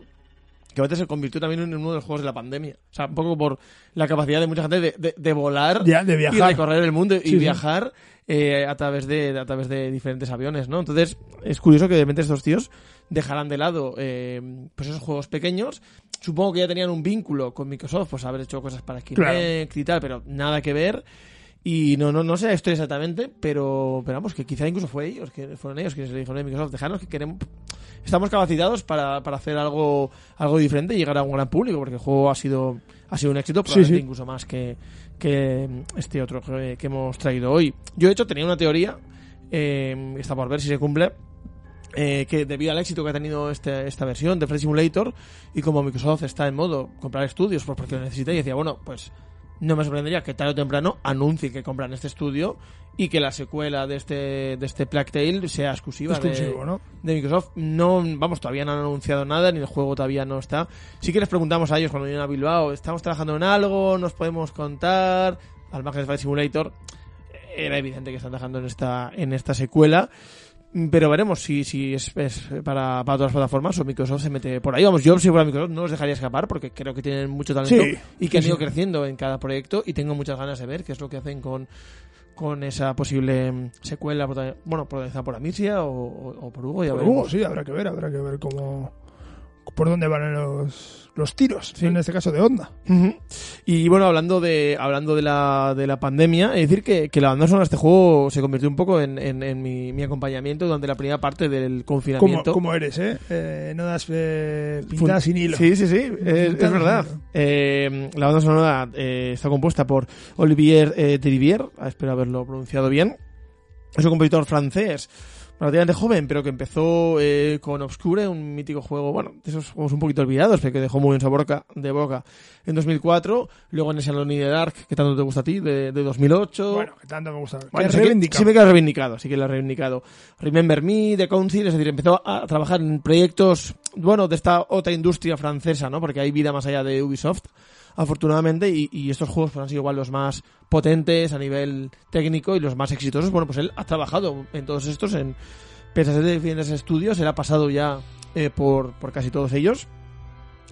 que a veces se convirtió también en uno de los juegos de la pandemia. O sea, un poco por la capacidad de mucha gente de, de- de volar
Ya, de
y
viajar.
recorrer el mundo y
sí.
viajar eh, a través de a través de diferentes aviones, ¿no? Entonces, es curioso que de repente estos tíos dejarán de lado eh, pues esos juegos pequeños. Supongo que ya tenían un vínculo con Microsoft, pues haber hecho cosas para Kinect
Claro.
y tal, pero nada que ver. Y no, no, no sé esto exactamente, pero, pero vamos, que quizá incluso fue ellos, que fueron ellos que se le dijeron a Microsoft, dejarnos que queremos, estamos capacitados para, para hacer algo, algo diferente y llegar a un gran público, porque el juego ha sido, ha sido un éxito, probablemente
sí.
incluso más que, que este otro que, que hemos traído hoy. Yo, de hecho, tenía una teoría, eh, está por ver si se cumple, eh, que debido al éxito que ha tenido este- esta versión de Flight Simulator y como Microsoft está en modo comprar estudios pues porque lo necesita y decía, bueno, pues no me sorprendería que tarde o temprano anuncie que compran este estudio y que la secuela de este de este Plague Tale sea exclusiva de-
¿no?
de Microsoft. No, vamos, todavía no han anunciado nada, ni el juego todavía no está. Sí que les preguntamos a ellos cuando vinieron a Bilbao, ¿estamos trabajando en algo? ¿Nos podemos contar? Al margen de Flight Simulator, era evidente que están trabajando en esta, en esta secuela. Pero veremos si, si es, es para, para todas las plataformas o Microsoft se mete por ahí. Vamos, yo si fuera Microsoft no los dejaría escapar porque creo que tienen mucho talento
Sí,
y que han ido
sí.
creciendo en cada proyecto y tengo muchas ganas de ver qué es lo que hacen con, con esa posible mm, secuela, bueno, protagonizada por Amicia o, o- o por Hugo, ya
Por
veremos.
Hugo, sí, habrá que ver, habrá que ver cómo, por dónde van los, los tiros, en este caso de Honda.
Ujú. Y bueno, hablando de hablando de la, de la pandemia, es decir que, que la banda sonora de este juego se convirtió un poco en, en- en mi, mi acompañamiento durante la primera parte del confinamiento.
como eres, ¿eh? Eh, No das eh, pintadas sin hilo.
Sí, sí, sí, es, es verdad. Eh, la banda sonora eh, está compuesta por Olivier eh, Trivier, ah, espero haberlo pronunciado bien. Es un compositor francés, relativamente joven, pero que empezó eh, con Obscure, un mítico juego, bueno, de esos juegos un poquito olvidados, pero que dejó muy bien su boca, de boca en 2004. Luego en ese Alone in the Dark, que tanto te gusta a ti, de, de 2008.
Bueno, que tanto me gusta.
Bueno, sí, que, sí me queda reivindicado, sí que lo ha reivindicado. Remember Me, The Council, es decir, empezó a trabajar en proyectos, bueno, de esta otra industria francesa, ¿no? Porque hay vida más allá de Ubisoft, afortunadamente, y, y estos juegos pues, han sido igual los más potentes a nivel técnico y los más exitosos. Bueno, pues él ha trabajado en todos estos, en ser de estudios, él ha pasado ya eh, por, por casi todos ellos.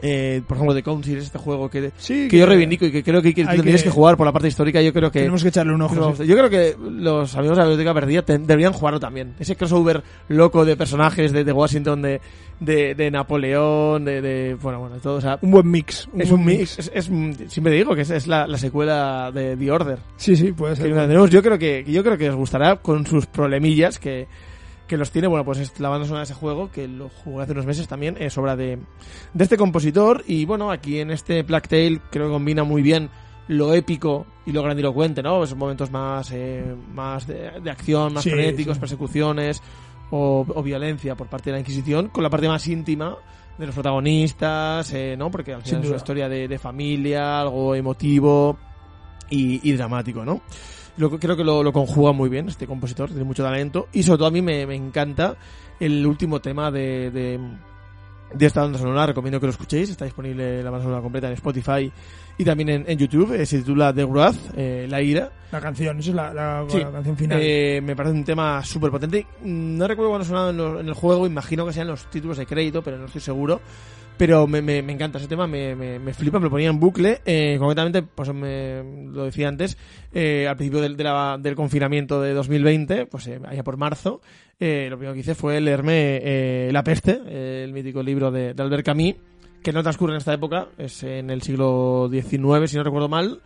Eh, por ejemplo, The Council es este juego que,
Sí,
que yo reivindico y que creo que, que tendrías
que-
jugar por la parte histórica. Yo creo que
Tenemos que echarle un ojo. sí.
Yo creo que los amigos de la Biblioteca Perdida te- deberían jugarlo también. Ese crossover loco de personajes de, de Washington, de, de, de Napoleón, de, de- Bueno, bueno, de todo. O sea,
Un buen mix.
es
buen
un mix. Es, es- siempre digo que es, es la, la secuela de The Order.
Sí, sí, puede ser.
tenemos, yo creo que yo creo que os gustará con sus problemillas que, que los tiene. Bueno, pues es la banda sonora de ese juego, que lo jugué hace unos meses también, es obra de, de este compositor. Y bueno, aquí en este Black Tail creo que combina muy bien lo épico y lo grandilocuente, ¿no? Esos momentos más, eh, más de, de acción, más
Sí,
frenéticos,
sí.
persecuciones o, o violencia por parte de la Inquisición, con la parte más íntima de los protagonistas, eh, ¿no? Porque al
Sin
final es
duda.
una historia de, de familia, algo emotivo y, y dramático, ¿no? Lo, creo que lo, lo conjuga muy bien este compositor, tiene mucho talento y sobre todo a mí me, me encanta el último tema de, de, de esta banda sonora, recomiendo que lo escuchéis, está disponible la banda sonora completa en Spotify y también en, en YouTube, eh, se titula The Wrath, eh, La Ira,
La canción, esa es la, la-
Sí.
la canción final.
eh, me parece un tema súper potente. Mm, No recuerdo cuándo sonaba en, lo- en el juego, imagino que sean los títulos de crédito, pero no estoy seguro. Pero me, me, encanta ese tema, me, me, me flipa, me lo ponía en bucle. Eh, concretamente, pues me, lo decía antes, eh, al principio del, de la- del confinamiento de 2020, pues eh, allá por marzo, eh, lo primero que hice fue leerme eh, La Peste, el mítico libro de, de Albert Camus, que no transcurre en esta época, es en el siglo XIX, si no recuerdo mal.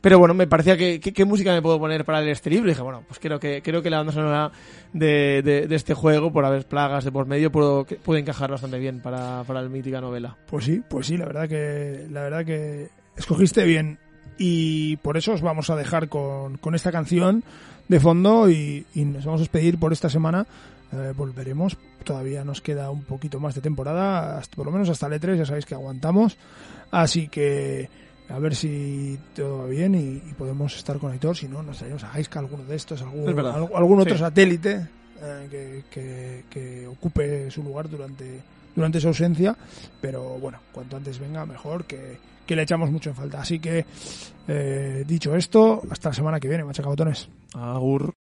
Pero bueno, me parecía que, qué música me puedo poner para libro. Y dije, bueno, pues creo que, creo que la banda sonora de, de, este juego, por haber plagas de por medio, puedo, puede encajar bastante bien para, para la mítica novela.
Pues sí, pues sí, la verdad que la verdad que escogiste bien y por eso os vamos a dejar con, con esta canción de fondo y, y nos vamos a despedir por esta semana. Eh, volveremos, todavía nos queda un poquito más de temporada, por lo menos hasta el E3, ya sabéis que aguantamos. Así que a ver si todo va bien y, y podemos estar con Aitor, si no, nos traemos a Haiska alguno de estos, algún, al- algún otro
Sí.
satélite eh, que, que- que ocupe su lugar durante, durante su ausencia. Pero bueno, cuanto antes venga, mejor, que, que le echamos mucho en falta. Así que, eh, dicho esto, hasta la semana que viene, machacabotones.
Agur.